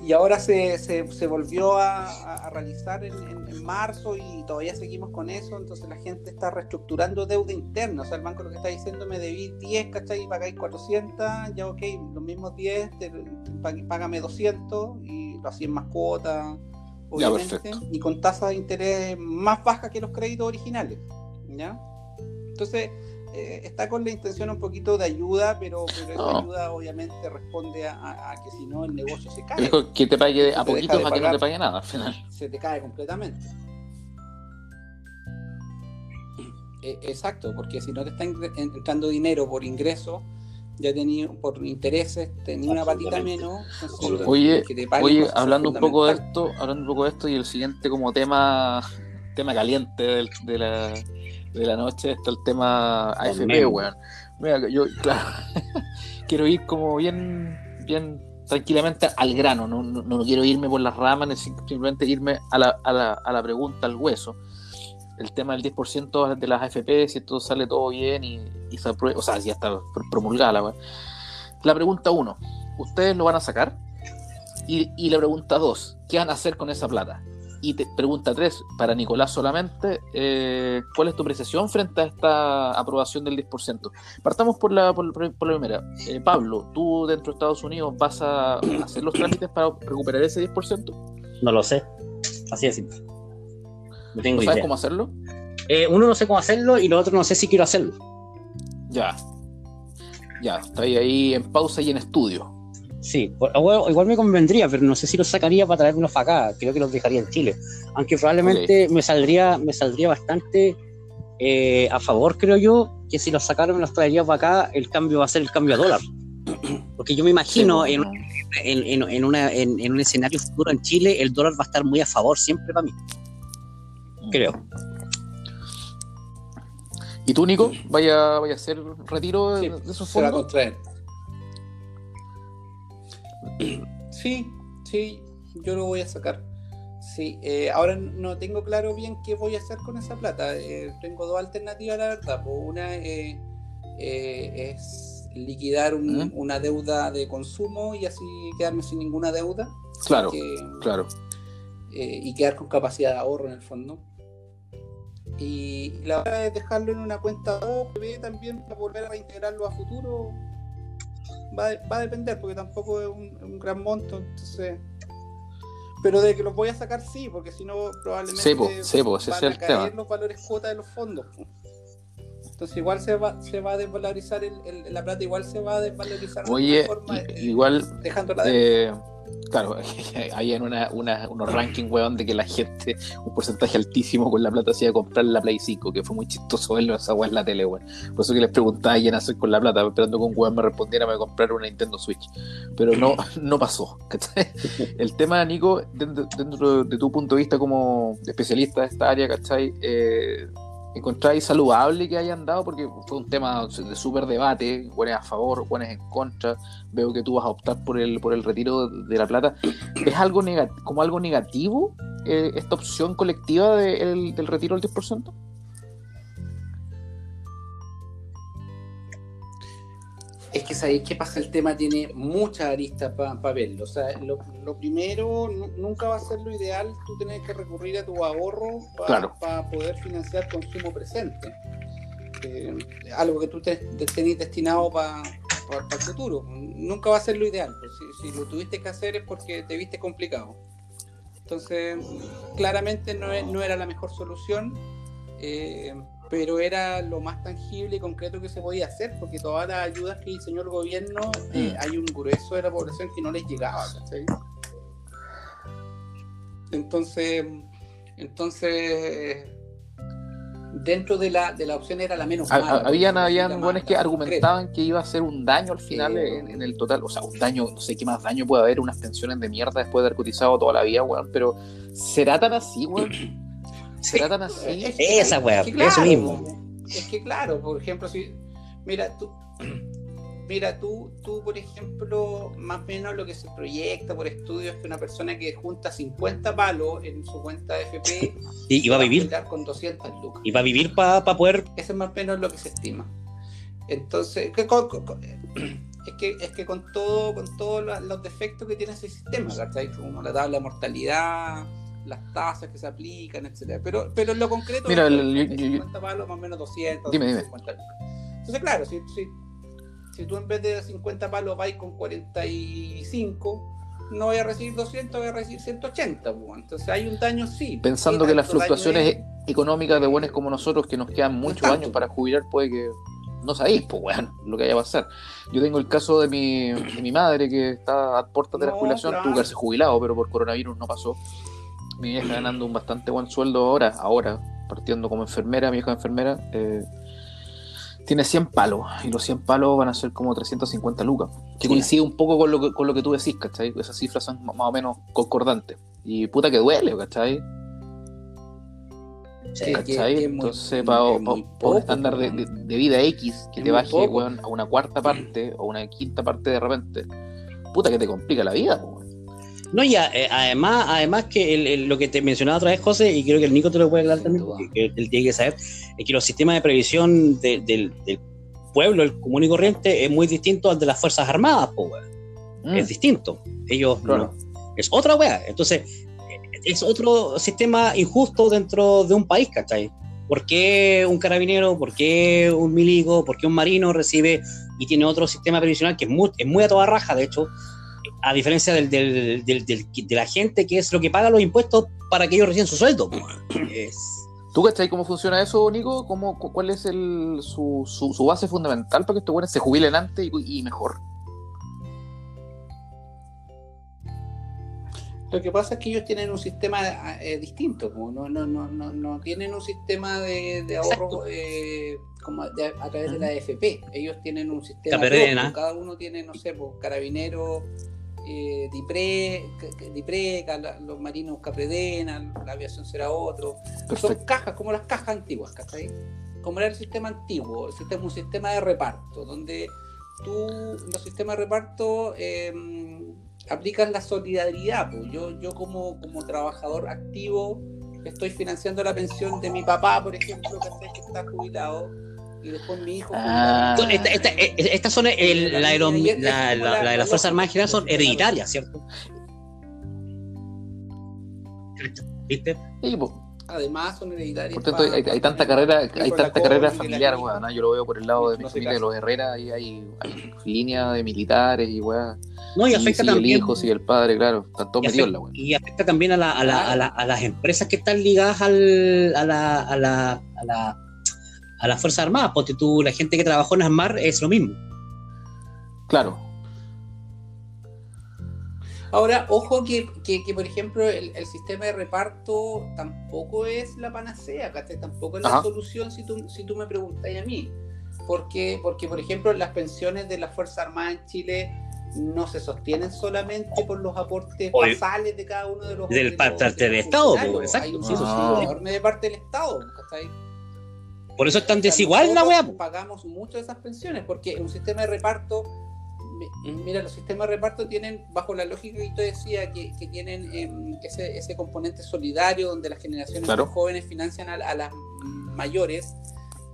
[SPEAKER 3] y ahora se, se, se volvió a, a- realizar en, en- en marzo y todavía seguimos con eso, entonces la gente está reestructurando deuda interna, o sea, el banco lo que está diciendo, me debí 10, ¿cachai? Y pagáis 400, ya ok, los mismos 10, te- págame 200 y lo hacían más cuotas,
[SPEAKER 1] Ya,
[SPEAKER 3] obviamente,
[SPEAKER 1] perfecto.
[SPEAKER 3] y con tasas de interés más bajas que los créditos originales, ¿ya? Entonces, eh, está con la intención un poquito de ayuda, pero, pero esa
[SPEAKER 1] No.
[SPEAKER 3] ayuda obviamente responde a, a- a que si no el negocio se cae,
[SPEAKER 1] Dijo que te pague a poquito para que no te pague nada al final.
[SPEAKER 3] se te cae completamente. Eh, exacto, porque si no te está entrando dinero por ingreso, ya tenía por intereses, tenía una patita menos. entonces.
[SPEAKER 1] Oye,
[SPEAKER 3] que te paguen
[SPEAKER 1] Oye, hablando un poco de esto, hablando un poco de esto y el siguiente como tema, tema caliente del- de, la, de la noche está el tema AFP, weón. Mira, yo, claro, quiero ir como bien, bien tranquilamente al grano, no, no, no quiero irme por las ramas, simplemente irme a la, a la, a la pregunta, al hueso. El tema del 10% de las AFP, si esto sale todo bien y, y se aprueba, o sea, si ya está pr- promulgada la weá. La pregunta uno, ¿ustedes lo van a sacar? Y, y la pregunta dos, ¿qué van a hacer con esa plata? Y te, pregunta tres, para Nicolás solamente, eh, ¿cuál es tu apreciación frente a esta aprobación del 10%? Partamos por la, por, por la primera. Eh, Pablo, ¿tú dentro de Estados Unidos vas a hacer los trámites para recuperar ese 10%?
[SPEAKER 2] No lo sé. Así de simple. No tengo
[SPEAKER 1] ¿No sabes
[SPEAKER 2] idea.
[SPEAKER 1] cómo hacerlo?
[SPEAKER 2] Eh, uno no sé cómo hacerlo y lo otro no sé si quiero hacerlo.
[SPEAKER 1] Ya. Ya, ahí, ahí en pausa y en estudio.
[SPEAKER 2] Sí, igual me convendría, pero no sé si los sacaría para traerlos para acá. Creo que los dejaría en Chile. Aunque probablemente me saldría, me saldría bastante eh, a favor, creo yo, que si los sacaron y los traería para acá, el cambio va a ser el cambio a dólar. Porque yo me imagino
[SPEAKER 1] Sí,
[SPEAKER 2] en,
[SPEAKER 1] bueno.
[SPEAKER 2] en, en- en una, en, en un escenario futuro en Chile, el dólar va a estar muy a favor siempre para mí, creo.
[SPEAKER 1] ¿Y tú, Nico? ¿Vaya, vaya a hacer retiro de,
[SPEAKER 3] Sí,
[SPEAKER 1] de esos
[SPEAKER 3] se va a
[SPEAKER 1] fondos?
[SPEAKER 3] contraer. Sí, sí, yo lo voy a sacar. Sí, eh, ahora no tengo claro bien qué voy a hacer con esa plata. Eh, tengo dos alternativas, la verdad. Pues una eh, eh, es liquidar un-
[SPEAKER 1] ¿Mm?
[SPEAKER 3] una deuda de consumo y así quedarme sin ninguna deuda.
[SPEAKER 1] Claro,
[SPEAKER 3] que-
[SPEAKER 1] claro.
[SPEAKER 3] eh, y quedar con capacidad de ahorro en el fondo. Y la otra es dejarlo en una cuenta OPB también para volver a reintegrarlo a futuro. Va, a- va a depender, porque tampoco es un, un gran monto, entonces. Pero de que los voy a sacar, sí, porque si no, probablemente
[SPEAKER 1] Sí, po, sí, po, ese
[SPEAKER 3] van
[SPEAKER 1] es
[SPEAKER 3] a
[SPEAKER 1] el
[SPEAKER 3] caer
[SPEAKER 1] tema.
[SPEAKER 3] los valores cuota de los fondos. Entonces, igual se va, se va a desvalorizar el, el- la plata, igual se va a desvalorizar de
[SPEAKER 1] Oye,
[SPEAKER 3] alguna forma, eh,
[SPEAKER 1] igual
[SPEAKER 3] dejando la deuda.
[SPEAKER 1] Eh, claro, hay en una, una- unos rankings, weón, de que la gente, un porcentaje altísimo con la plata se iba a comprar la Play 5, que fue muy chistoso verlo esa weón en la tele, weón. Por eso que les preguntaba quién hacer con la plata, esperando que un weón me respondiera me comprar una Nintendo Switch. Pero no, no pasó. ¿cachai? El tema, Nico, dentro, dentro de tu punto de vista como especialista de esta área, ¿cachai? Eh, ¿Encontráis saludable que hayan dado? Porque fue un tema de súper debate, buenas a favor, buenas en contra. Veo que tú vas a optar por el, por el retiro de la plata. ¿Es algo como algo negativo eh, esta opción colectiva del retiro del 10%?
[SPEAKER 3] Que sabéis qué pasa, el tema tiene muchas aristas para verlo. O sea, lo, primero, nunca va a ser lo ideal tú tenés que recurrir a tu ahorro para poder financiar consumo presente. Eh, algo que tú te, tenés destinado para el futuro. Nunca va a ser lo ideal. Pues, si, lo tuviste que hacer es porque te viste complicado. Entonces, claramente no, no era la mejor solución. Eh, pero era lo más tangible y concreto que se podía hacer, porque todas las ayudas que diseñó el gobierno, eh, mm. hay un grueso de la población que no les llegaba, Entonces, entonces dentro de la, de la opción era la menos
[SPEAKER 1] mala. Habían, habían buenos que argumentaban que iba a ser un daño al final en, el total, o sea, un daño, no sé qué más daño puede haber, unas pensiones de mierda después de haber cotizado toda la vida, weón, pero ¿será tan así, weón?
[SPEAKER 2] Se tratan así. Esa weá, eso mismo.
[SPEAKER 3] Es que claro, por ejemplo, si. Mira, tú. Mira, tú, tú, por ejemplo, más o menos lo que se proyecta por estudios es que una persona que junta 50 palos en su cuenta de FP
[SPEAKER 2] y, va a vivir
[SPEAKER 3] con 200 lucas.
[SPEAKER 2] Y va a vivir para poder.
[SPEAKER 3] Eso es más o menos lo que se estima. Entonces, es que, es que con todo, con todos los defectos que tiene ese sistema, ¿cachai? Como la tabla de mortalidad, las tasas que se aplican, etcétera. Pero, pero en lo concreto,
[SPEAKER 1] Mira,
[SPEAKER 3] el, 50 palos más o menos 200,
[SPEAKER 1] dime, dime.
[SPEAKER 3] Entonces, claro, si, si, si, tú en vez de 50 palos vais con 45, no voy a recibir 200, voy a recibir 180. Pues, entonces hay un daño, sí.
[SPEAKER 1] Pensando que las fluctuaciones económicas de buenos como nosotros, que nos quedan muchos años para jubilar, puede que no sabéis, pues, bueno, lo que vaya a pasar. Yo tengo el caso de mi, de mi madre que está a puertas de la jubilación, tuvo que haberse jubilado, pero por coronavirus no pasó mi vieja ganando un bastante buen sueldo ahora, ahora, partiendo como enfermera, mi hija enfermera, eh, tiene 100 palos, y los 100 palos van a ser como 350 lucas, que coincide un poco con lo que, con lo que tú decís, ¿cachai? Esas cifras son más o menos concordantes. Y puta que duele, ¿cachai? ¿cachai? Entonces, para un estándar de, vida X que te baje a una cuarta parte o una quinta parte de repente, puta que te complica la vida,
[SPEAKER 2] no, y eh, además, además que lo que te mencionaba otra vez, José, y creo que el Nico te lo puede aclarar también, porque él tiene que saber, es que los sistemas de previsión del pueblo, el común y corriente, es muy distinto al de las Fuerzas Armadas, mm. Es distinto. Ellos no. Es otra wea. Entonces, es otro sistema injusto dentro de un país, ¿cachai? ¿Por qué un carabinero, por qué un milico, por qué un marino recibe y tiene otro sistema previsional que es muy, es muy a toda raja, de hecho, a diferencia del, del, del, de la gente que es lo que paga los impuestos para que ellos reciban su sueldo. Es...
[SPEAKER 1] ¿Tú cachai cómo funciona eso, Nico? ¿Cómo, ¿Cuál es el, su, su, base fundamental para que estos buenos se jubilen antes y, mejor?
[SPEAKER 3] Lo que pasa es que ellos tienen un sistema eh, distinto, no, no, no, no, no tienen un sistema de, de ahorro eh, como a través de la AFP. Ellos tienen un sistema, cada uno tiene, no sé, pues, carabinero, eh, Dipré los marinos Capredena, la aviación será otro. Son cajas, como las cajas antiguas, ¿cachai? Como era el sistema antiguo, el sistema, un sistema de reparto, donde tú, los sistemas de reparto, eh, aplicas la solidaridad. Pues. Yo, yo como, como trabajador activo estoy financiando la pensión de mi papá, por ejemplo, que está jubilado y después mi hijo.
[SPEAKER 2] Ah. Estas son el, la, la, la, de las Fuerzas Armadas General son hereditarias, ¿cierto?
[SPEAKER 3] ¿Viste? Además son hereditarias.
[SPEAKER 1] Por tanto, hay, tanta carrera, hay tanta carrera familiar, weón. Yo lo veo por el lado de mi familia, de los Herrera, y hay, hay línea de militares y weón.
[SPEAKER 2] No, y afecta también.
[SPEAKER 1] el hijo, sí, el padre, claro. Están todos metidos la weón.
[SPEAKER 2] Y afecta también a, la, a, la, a, la, a, las empresas que están ligadas al, a la, a la, a la a las Fuerzas Armadas, porque tú, la gente que trabajó en ASMAR es lo mismo.
[SPEAKER 1] Claro.
[SPEAKER 3] Ahora, ojo que, por ejemplo, el, sistema de reparto tampoco es la panacea, tampoco es la solución si tú, si tú me preguntas a mí. Porque, porque, por ejemplo, las pensiones de las Fuerzas Armadas en Chile no se sostienen solamente por los aportes basales de cada uno de los...
[SPEAKER 2] Del parte del Estado, exacto.
[SPEAKER 3] Hay un sí, enorme de parte del Estado, ¿cachai?
[SPEAKER 2] Por eso es tan desigual la weá.
[SPEAKER 3] Pagamos mucho de esas pensiones, porque un sistema de reparto, mira, los sistemas de reparto tienen, bajo la lógica que tú decías, que, tienen em, ese, ese, componente solidario donde las generaciones jóvenes financian a, las mayores.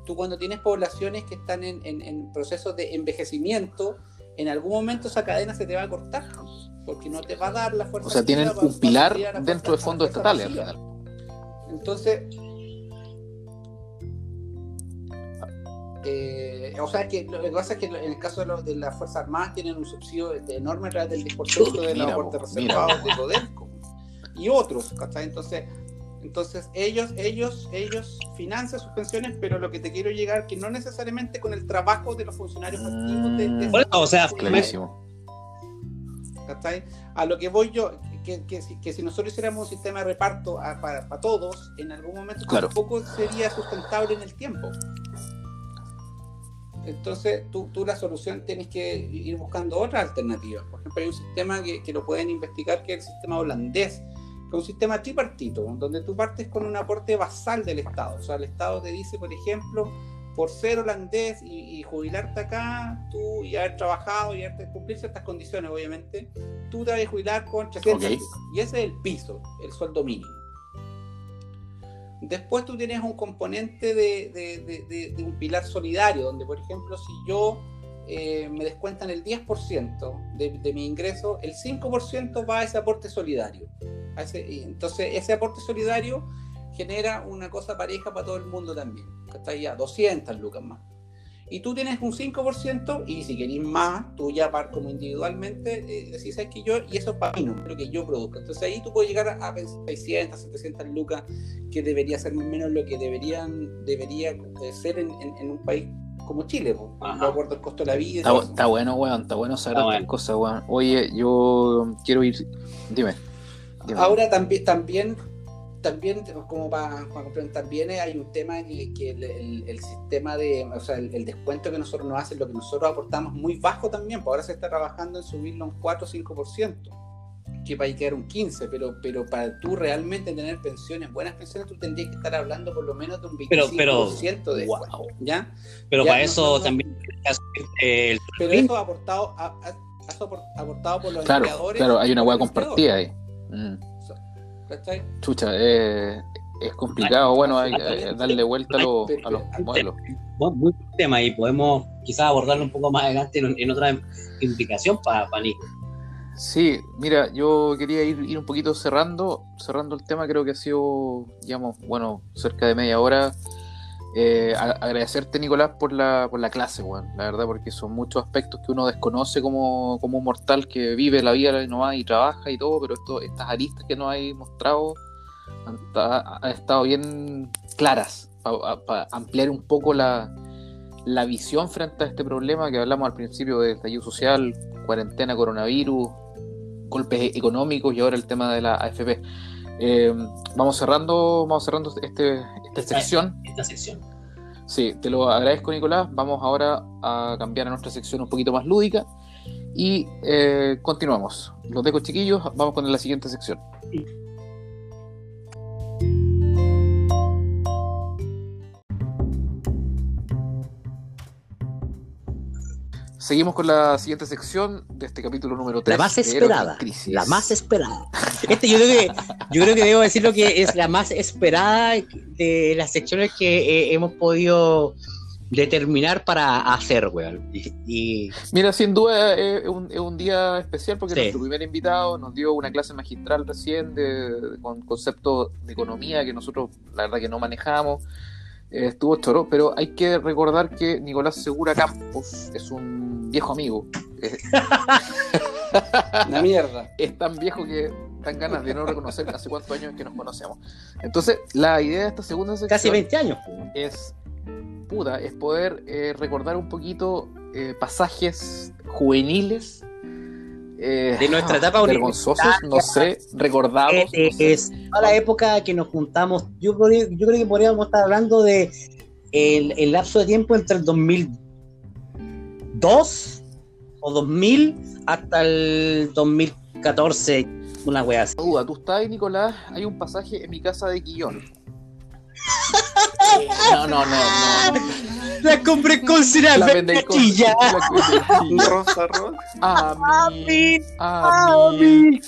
[SPEAKER 3] Tú cuando tienes poblaciones que están en, en, procesos de envejecimiento, en algún momento esa cadena se te va a cortar, porque no te va a dar la fuerza.
[SPEAKER 1] O sea, tienen un pilar dentro de fondos estatales
[SPEAKER 3] Entonces, Eh, o sea, que lo que pasa es que en el caso de, de las Fuerzas Armadas tienen un subsidio enorme real del 10% de los aportes reservados de Codelco y otros, ¿cachai? Entonces, entonces ellos, ellos, ellos financian sus pensiones, pero lo que te quiero llegar que no necesariamente con el trabajo de los funcionarios activos de,
[SPEAKER 2] de o sea,
[SPEAKER 1] clarísimo.
[SPEAKER 3] ¿cachai? A lo que voy yo, que, que, que, si nosotros hiciéramos un sistema de reparto para, para, todos, en algún momento tampoco sería sustentable en el tiempo. Entonces, tú, tú, la solución tienes que ir buscando otras alternativas. Por ejemplo, hay un sistema que, que lo pueden investigar, que es el sistema holandés, que es un sistema tripartito, donde tú partes con un aporte basal del Estado. O sea, el Estado te dice, por ejemplo, por ser holandés y, jubilarte acá, tú y haber trabajado y haber cumplir ciertas condiciones, obviamente, tú te debes jubilar con 300 Y ese es el piso, el sueldo mínimo. Después tú tienes un componente de, un pilar solidario, donde por ejemplo si yo eh, me descuentan el 10% de, mi ingreso, el 5% va a ese aporte solidario. entonces ese aporte solidario genera una cosa pareja para todo el mundo también. Que está ya 200 lucas más y tú tienes un 5% y si querés más, tú ya como individualmente eh, decís, ¿sabes que yo? Y eso es para mí, no lo que yo produzco. Entonces ahí tú puedes llegar a 600, 700 lucas, que debería ser más o menos lo que deberían, debería ser en, un país como Chile, de acuerdo al costo de la vida.
[SPEAKER 1] Está, bueno, weón, está bueno saber estas cosas, weón. Oye, yo quiero ir, dime.
[SPEAKER 3] dime. Ahora también, también también, como para, complementar bien, hay un tema que, el, sistema de, o sea, el, descuento que nosotros nos hacen, lo que nosotros aportamos, muy bajo también, pues ahora se está trabajando en subirlo un 4 o 5%, que va a quedar un 15%, pero, pero para tú realmente tener pensiones, buenas pensiones, tú tendrías que estar hablando por lo menos de un 25%
[SPEAKER 2] pero,
[SPEAKER 3] pero, de ¿ya?
[SPEAKER 2] Pero para eso también...
[SPEAKER 3] pero eso ha aportado, ha, aportado por los
[SPEAKER 1] claro, Claro, hay una hueá compartida ahí. Mm. Chucha, eh, es complicado, bueno, hay, que darle vuelta a, los modelos.
[SPEAKER 2] Muy tema y podemos quizás abordarlo un poco más adelante en, otra implicación para Nico.
[SPEAKER 1] Sí, mira, yo quería ir, ir, un poquito cerrando, cerrando el tema, creo que ha sido, digamos, bueno, cerca de media hora eh, agradecerte, Nicolás, por la, por la clase, bueno, la verdad, porque son muchos aspectos que uno desconoce como, como un mortal que vive la vida y trabaja y todo, pero esto, estas aristas que nos hay mostrado han, estado bien claras para ampliar un poco la, la visión frente a este problema que hablamos al principio de estallido social, cuarentena, coronavirus, golpes económicos y ahora el tema de la AFP. Eh, vamos cerrando, vamos cerrando este, esta, sección.
[SPEAKER 2] Esta sección.
[SPEAKER 1] Sí, te lo agradezco, Nicolás. Vamos ahora a cambiar a nuestra sección un poquito más lúdica y eh, continuamos. Los dejo, chiquillos. Vamos con la siguiente sección. Seguimos con la siguiente sección de este capítulo número 3.
[SPEAKER 2] La más esperada. La más esperada. Este yo creo que yo creo que debo decir lo que es la más esperada de las secciones que eh, hemos podido determinar para hacer, weón. Y,
[SPEAKER 1] Mira, sin duda es un, día especial porque nuestro primer invitado nos dio una clase magistral recién de, con conceptos de economía que nosotros la verdad que no manejamos eh, estuvo choro, pero hay que recordar que Nicolás Segura Campos es un viejo amigo.
[SPEAKER 3] Una mierda.
[SPEAKER 1] Es tan viejo que dan ganas de no reconocer hace cuántos años que nos conocemos. Entonces, la idea de esta segunda sección.
[SPEAKER 2] Casi 20 años.
[SPEAKER 1] Es, puta, es poder eh, recordar un poquito eh, pasajes juveniles
[SPEAKER 2] eh, de nuestra etapa
[SPEAKER 1] vergonzosos, no sé, recordados.
[SPEAKER 2] es toda la época que nos juntamos. Yo, creo, yo creo que podríamos estar hablando de el, lapso de tiempo entre el 2002 o 2000 hasta el 2014, una wea
[SPEAKER 1] Duda, tú estás ahí, Nicolás. Hay un pasaje en mi casa de Quillón. No, no, no, no.
[SPEAKER 2] La compré con
[SPEAKER 1] La venden con-
[SPEAKER 2] chilla.
[SPEAKER 1] la venden con-
[SPEAKER 3] Rosa, rosa.
[SPEAKER 1] A mí, a mí.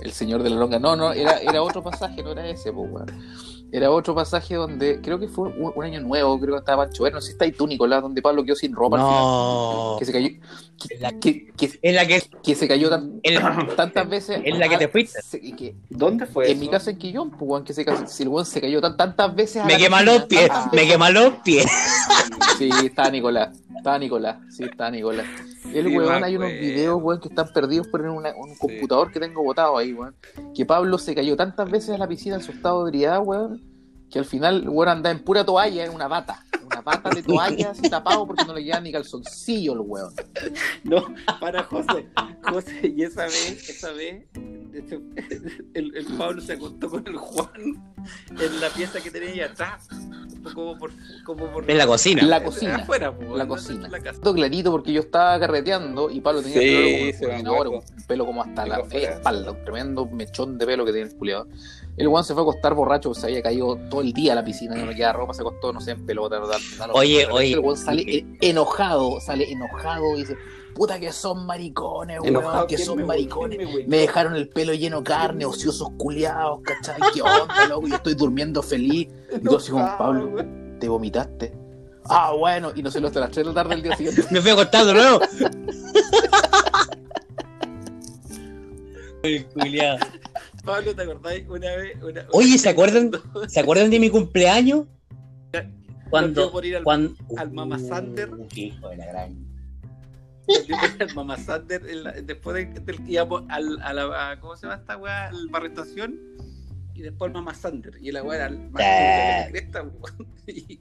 [SPEAKER 1] El señor de la longa. No, no, era, era otro pasaje, no era ese, pues. Era otro pasaje donde creo que fue un, un año nuevo, creo que estaba Pancho Verde, no sé si está ahí tú, Nicolás, donde Pablo quedó sin ropa al final. Que se cayó.
[SPEAKER 2] Es la-
[SPEAKER 1] Que, que,
[SPEAKER 2] Es la que,
[SPEAKER 1] que se cayó tan-
[SPEAKER 2] es la-
[SPEAKER 1] tantas veces.
[SPEAKER 2] Es la que te fuiste.
[SPEAKER 1] Se- y que,
[SPEAKER 3] ¿Dónde fue
[SPEAKER 1] en mi casa en Quillón, pues, weón, que se, si el weón se cayó tan- tantas veces. a
[SPEAKER 2] me
[SPEAKER 1] cocina,
[SPEAKER 2] los pies,
[SPEAKER 1] tantas
[SPEAKER 2] me queman los pies.
[SPEAKER 1] Sí, está Nicolás. Está Nicolás. Sí, está Nicolás. El
[SPEAKER 3] Sí,
[SPEAKER 1] weón, hay unos videos, weón, que están perdidos por una- un computador que tengo botado ahí, weón. Que Pablo se cayó tantas veces a la piscina en su estado de ebriedad, weón, que al final, weón, anda en pura toalla, en una bata. Una bata de toalla así tapado porque no le queda ni calzoncillo el weón.
[SPEAKER 3] No, para José. José, y esa vez, esa vez, el, el Pablo se acostó con el Juan en la pieza que tenía ahí atrás. Como por. Como por
[SPEAKER 2] En la cocina.
[SPEAKER 1] La cocina.
[SPEAKER 3] Afuera, po,
[SPEAKER 1] La
[SPEAKER 3] no
[SPEAKER 1] cocina.
[SPEAKER 3] en la casa.
[SPEAKER 1] Clarito porque yo estaba carreteando y Pablo tenía
[SPEAKER 3] Sí,
[SPEAKER 1] el pelo como un pelo como hasta la espalda, un tremendo mechón de pelo que tiene el culiado. El weón se fue a acostar borracho, se había caído todo el día a la piscina, no le quedaba ropa, se acostó, no sé, en pelota. da- da lo
[SPEAKER 2] Oye, oye.
[SPEAKER 1] El weón sale en- enojado, sale enojado y dice, puta que son maricones, weón,
[SPEAKER 3] Enojado,
[SPEAKER 1] que
[SPEAKER 3] ¿quién
[SPEAKER 1] son
[SPEAKER 3] me-
[SPEAKER 1] maricones.
[SPEAKER 3] me-
[SPEAKER 1] Me dejaron el pelo lleno de carne, ociosos culiados, ¿cachai? ¿Qué onda, loco? Yo estoy durmiendo feliz. Y tú así como, Pablo. ¿te vomitaste? Ah, bueno, y no se lo hasta las 3 de la tarde del día siguiente.
[SPEAKER 2] Me fui a acostar de nuevo. Ay, culiao.
[SPEAKER 3] Pablo, ¿te acordáis una vez? Una,
[SPEAKER 2] Oye, ¿se acuerdan? ¿Se acuerdan de mi cumpleaños? Cuando.
[SPEAKER 3] por ir al,
[SPEAKER 2] cuando
[SPEAKER 3] al Mama Sander.
[SPEAKER 2] Uh, hijo de la gran.
[SPEAKER 3] al Mama Sander en la- después de, del íbamos al, a la, ¿cómo se llama esta weá? Al barrio estación y después Mama Sander. Y la weá era el más
[SPEAKER 2] Eh.
[SPEAKER 3] cresta, weón. y,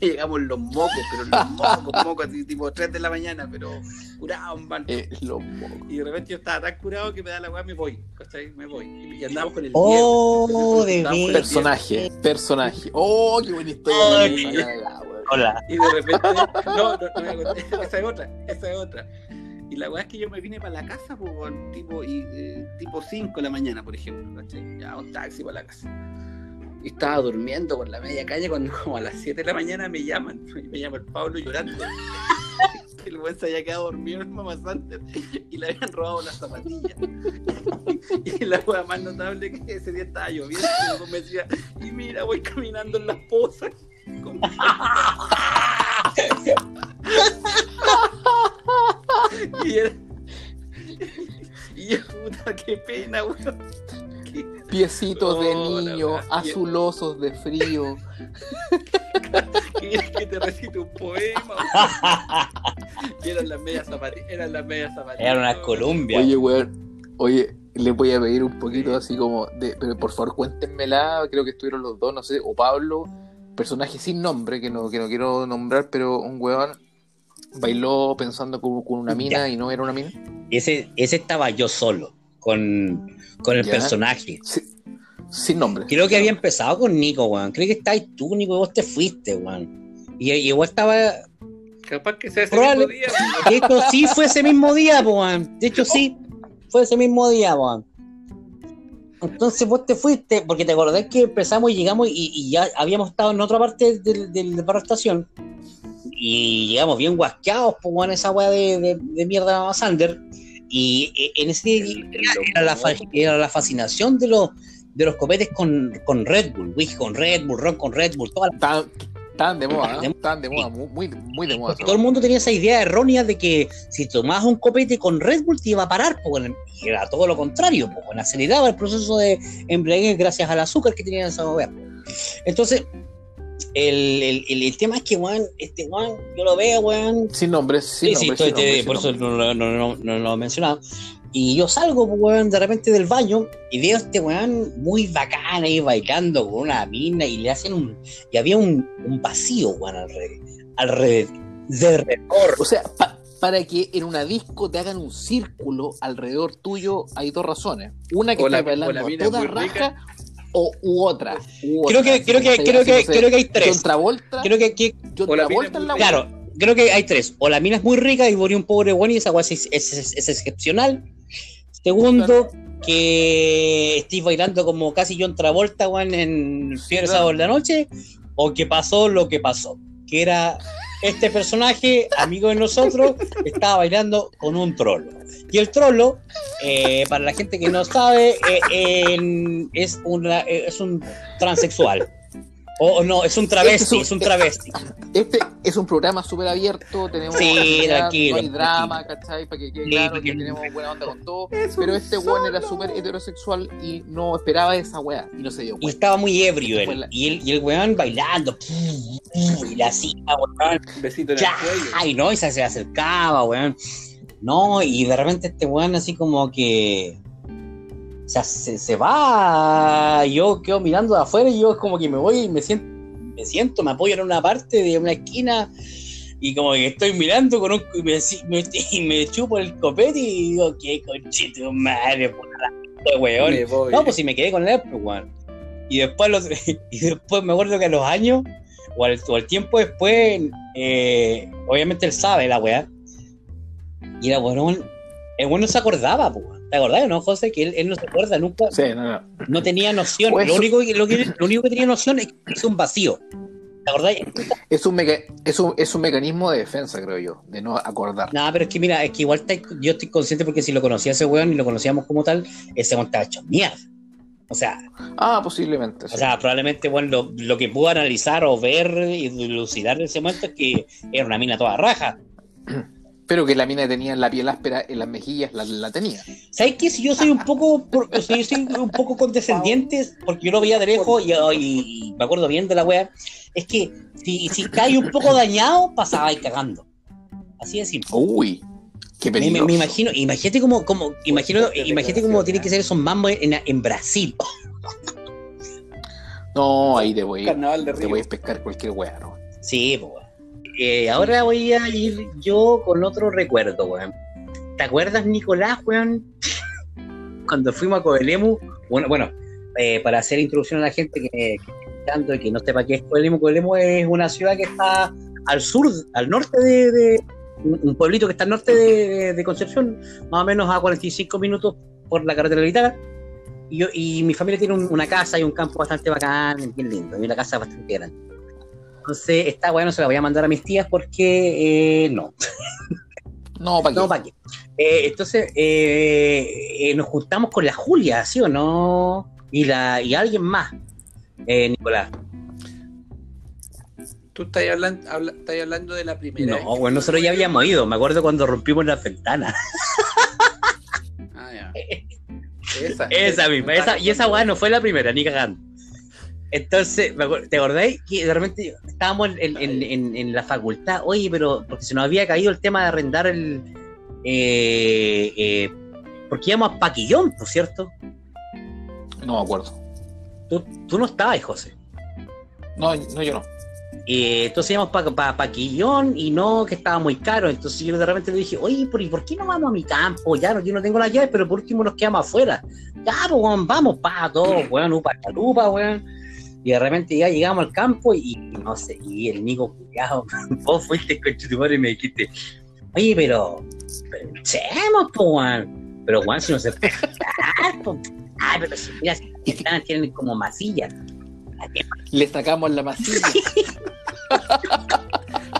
[SPEAKER 3] llegamos los mocos, pero los mocos, mocos, así tipo 3 de la mañana, pero curados, man.
[SPEAKER 1] Eh, lo moco.
[SPEAKER 3] Y de repente yo estaba tan curado que me da la weá, me voy, ¿cachai? Me voy. Y, andamos con el
[SPEAKER 2] Oh, de.
[SPEAKER 1] Personaje, personaje. Oh, qué buena historia. Weón.
[SPEAKER 2] Hola.
[SPEAKER 3] Y de repente, no, no, no me acordé. esa es otra, esa es otra. Y la weá es que yo me vine para la casa, weón, tipo, eh, tipo 5 de la mañana, por ejemplo, ¿cachai? Ya, un taxi para la casa. Y estaba durmiendo por la media calle cuando como a las 7 de la mañana me llaman. Y me llama el Pablo llorando. El weón se había quedado dormido en el Mama Center y le habían robado las zapatillas. Y la weá más notable que ese día estaba lloviendo. Y me decía, y mira, voy caminando en las pozas. y era. Y yo, puta, qué pena, weón. Qué-
[SPEAKER 1] Piecitos de
[SPEAKER 3] Oh,
[SPEAKER 1] niño, azulosos de frío.
[SPEAKER 3] ¿Quieres que te recite un poema? weón? Y eran las medias zapatillas. Eran las medias zapatillas.
[SPEAKER 2] Era una
[SPEAKER 3] weón.
[SPEAKER 2] Colombia.
[SPEAKER 1] Oye, weón. Oye, le voy a pedir un poquito así como de. Pero por favor, cuéntenmela. Creo que estuvieron los dos, no sé. O Pablo, personaje sin nombre, que no, que no quiero nombrar, pero un weón bailó pensando con, con una mina
[SPEAKER 2] Ya.
[SPEAKER 1] y no era una mina.
[SPEAKER 2] Ese, ese estaba yo solo, con, con el
[SPEAKER 1] Ya.
[SPEAKER 2] personaje.
[SPEAKER 1] Sí, sin nombre.
[SPEAKER 2] Creo que había empezado con Nico, weón. Creo que estabas tú, Nico, y vos te fuiste, weón. Y, y igual estaba.
[SPEAKER 3] Capaz que sea ese
[SPEAKER 2] Probable-
[SPEAKER 3] mismo día. weón.
[SPEAKER 2] De hecho, sí fue ese mismo día, weón. De hecho, sí, fue ese mismo día, weón. Entonces vos te fuiste, porque te acordás que empezamos y llegamos y, y ya habíamos estado en otra parte del, del, del barrio estación. Y llegamos bien guasqueados, pues, weón, esa weá de, de, de mierda Sander. Y eh, en ese día
[SPEAKER 3] El- el
[SPEAKER 2] era la, era la fascinación de los, de los copetes con, con Red Bull, whisky con Red Bull, ron con Red Bull, toda la
[SPEAKER 1] Tan, tan de moda,
[SPEAKER 2] De-
[SPEAKER 1] ¿eh? tan de moda, muy, muy, de moda.
[SPEAKER 2] Todo el mundo tenía esa idea errónea de que si tomabas un copete con Red Bull te iba a parar, pues, bueno, y era todo lo contrario, pues, bueno, aceleraba el proceso de embriaguez gracias al azúcar que tenía esa mover. Entonces, el, el, el- el tema es que, weón, este weón, yo lo veo, weón,
[SPEAKER 1] Sin nombre, sin
[SPEAKER 2] Sí, sí,
[SPEAKER 1] nombre.
[SPEAKER 2] estoy-
[SPEAKER 1] sin nombre,
[SPEAKER 2] por eso
[SPEAKER 1] nombre.
[SPEAKER 2] no, lo- no, no, no lo he mencionado. Y yo salgo, pues, weón, de repente del baño y veo a este weón muy bacán ahí bailando con una mina y le hacen un. Y había un, un vacío, weón, alrededor. Alrededor.
[SPEAKER 1] O sea, pa- para que en una disco te hagan un círculo alrededor tuyo, hay dos razones. Una que
[SPEAKER 3] O
[SPEAKER 1] está
[SPEAKER 3] la
[SPEAKER 1] bailando a toda raja,
[SPEAKER 3] rica.
[SPEAKER 1] O u otra. u
[SPEAKER 2] Creo
[SPEAKER 1] otra.
[SPEAKER 2] que, creo que, creo que, creo que hay
[SPEAKER 1] John
[SPEAKER 2] tres.
[SPEAKER 1] Travolta,
[SPEAKER 2] Creo que, que-
[SPEAKER 1] John
[SPEAKER 3] o la mina
[SPEAKER 1] Travolta en la
[SPEAKER 2] claro, creo que hay tres. O la mina es muy rica y moría un pobre weón y esa weá es, es- es- es excepcional. Segundo, que estéis bailando como casi John Travolta, weón, en Fiebre
[SPEAKER 1] claro.
[SPEAKER 2] Sábado en la noche, o que pasó lo que pasó, que era este personaje, amigo de nosotros, estaba bailando con un trolo. Y el trolo, eh, para la gente que no sabe, eh, es, una, eh, es un transexual. O, o no, es un travesti, es un travesti.
[SPEAKER 1] Este es un programa súper abierto, tenemos
[SPEAKER 2] Sí, tranquilo,
[SPEAKER 1] no hay drama, ¿cachai? Para que quede
[SPEAKER 2] Sí,
[SPEAKER 1] claro que tenemos buena onda con todo.
[SPEAKER 3] Es
[SPEAKER 1] Pero este weón era súper heterosexual y no esperaba esa weá y no se dio
[SPEAKER 2] Y
[SPEAKER 1] cuenta.
[SPEAKER 2] estaba muy ebrio él.
[SPEAKER 1] la-
[SPEAKER 2] Y, el, y el weón bailando. Y la hacía, weón.
[SPEAKER 3] Besito en el
[SPEAKER 2] Ya,
[SPEAKER 3] cuello.
[SPEAKER 2] y no, y se, se acercaba, weón. No, y de repente este weón así como que. O sea, se, se va. Yo quedo mirando de afuera y yo como que me voy y me siento, me siento, me apoyo en una parte de una esquina. Y como que estoy mirando con un. Y me, me, y me chupo el copete y digo, qué conchito madre, puta weón. No, pues si me quedé con él, pues, weón. Y después, los, y después me acuerdo que a los años, o al, o al tiempo después, eh, obviamente él sabe la weá. Y era bueno, el bueno se acordaba, pues. ¿Te acordás, no, José? Que él, él no se acuerda nunca,
[SPEAKER 1] Sí, no, no.
[SPEAKER 2] no tenía noción.
[SPEAKER 1] Pues
[SPEAKER 2] lo, único, que- lo, que, lo único que tenía noción es que es un vacío. ¿Te acordás?
[SPEAKER 1] Es un, meca- es, un, es un mecanismo de defensa, creo yo, de no acordar.
[SPEAKER 2] No, pero es que mira, es que igual yo estoy consciente porque si lo conocía ese weón y lo conocíamos como tal, ese weón estaba hecho mierda. O sea,
[SPEAKER 1] Ah, posiblemente. sí.
[SPEAKER 2] O sea, probablemente, bueno, lo, lo que pudo analizar o ver y dilucidar en ese momento es que era una mina toda raja.
[SPEAKER 1] Pero que la mina tenía la piel áspera en las mejillas, la, la tenía.
[SPEAKER 2] ¿Sabes qué? Si yo soy un poco, por- yo soy un poco condescendiente, porque yo lo veía de lejos y, y- y me acuerdo bien de la wea, es que si, si cae un poco dañado, pasaba ahí cagando. Así de simple.
[SPEAKER 1] Uy, qué
[SPEAKER 2] Me, me- imagino, imagínate como, como, imagino, imagínate cómo tiene que ser esos mambos en, en Brasil.
[SPEAKER 1] No, ahí te voy,
[SPEAKER 3] Carnaval de
[SPEAKER 1] te
[SPEAKER 3] Río.
[SPEAKER 1] voy a pescar cualquier weá, ¿no?
[SPEAKER 2] Sí, pues. Eh, ahora voy a ir yo con otro recuerdo, weón. ¿Te acuerdas, Nicolás, weón? Cuando fuimos a Coelemu, bueno, bueno, eh, para hacer introducción a la gente que, escuchando y que no sepa qué es Coelemu, Coelemu es una ciudad que está al sur, al norte de, de- un un pueblito que está al norte de, de Concepción, más o menos a 45 minutos por la carretera militar. Y, yo, y mi familia tiene un- una casa y un campo bastante bacán, bien lindo, y una casa bastante grande. Entonces, esta weá no se la voy a mandar a mis tías porque eh, no,
[SPEAKER 1] No, ¿para qué?
[SPEAKER 2] no, ¿para qué? Eh, entonces, eh, nos juntamos con la Julia, ¿sí o no? Y, la, y alguien más, Nicolás.
[SPEAKER 3] Tú estás hablando, habla- estás hablando de la primera.
[SPEAKER 2] No, bueno, nosotros ya habíamos ido, me acuerdo cuando rompimos las ventanas.
[SPEAKER 3] Ah, ya. Esa,
[SPEAKER 2] Esa misma, esa, y esa weá no fue la primera, ni cagando. Entonces, ¿te acordáis que de repente estábamos en, en- en- en la facultad? Oye, pero porque se nos había caído el tema de arrendar el. eh, eh, porque íbamos a Paquillón, ¿por cierto?
[SPEAKER 1] No me acuerdo.
[SPEAKER 2] Tú, tú no estabas, José.
[SPEAKER 1] No, no, yo no.
[SPEAKER 2] Eh, entonces íbamos para Paquillón y no, que estaba muy caro. Entonces yo de repente le dije, oye, ¿por, por qué no vamos a mi campo? Ya, no, yo no tengo las llaves, pero por último nos quedamos afuera. Ya, pues, vamos, pa, todos, weón, upa, calupa, weón. Y de repente ya llegamos al campo y no sé, y el Nico cuidado, vos fuiste con tu y me dijiste, oye, pero, pero pues, weón. Pero, weón, si no se puede echar, pues. Ay, pero si, mira, si las ventanas tienen como masillas.
[SPEAKER 1] Le sacamos la masilla.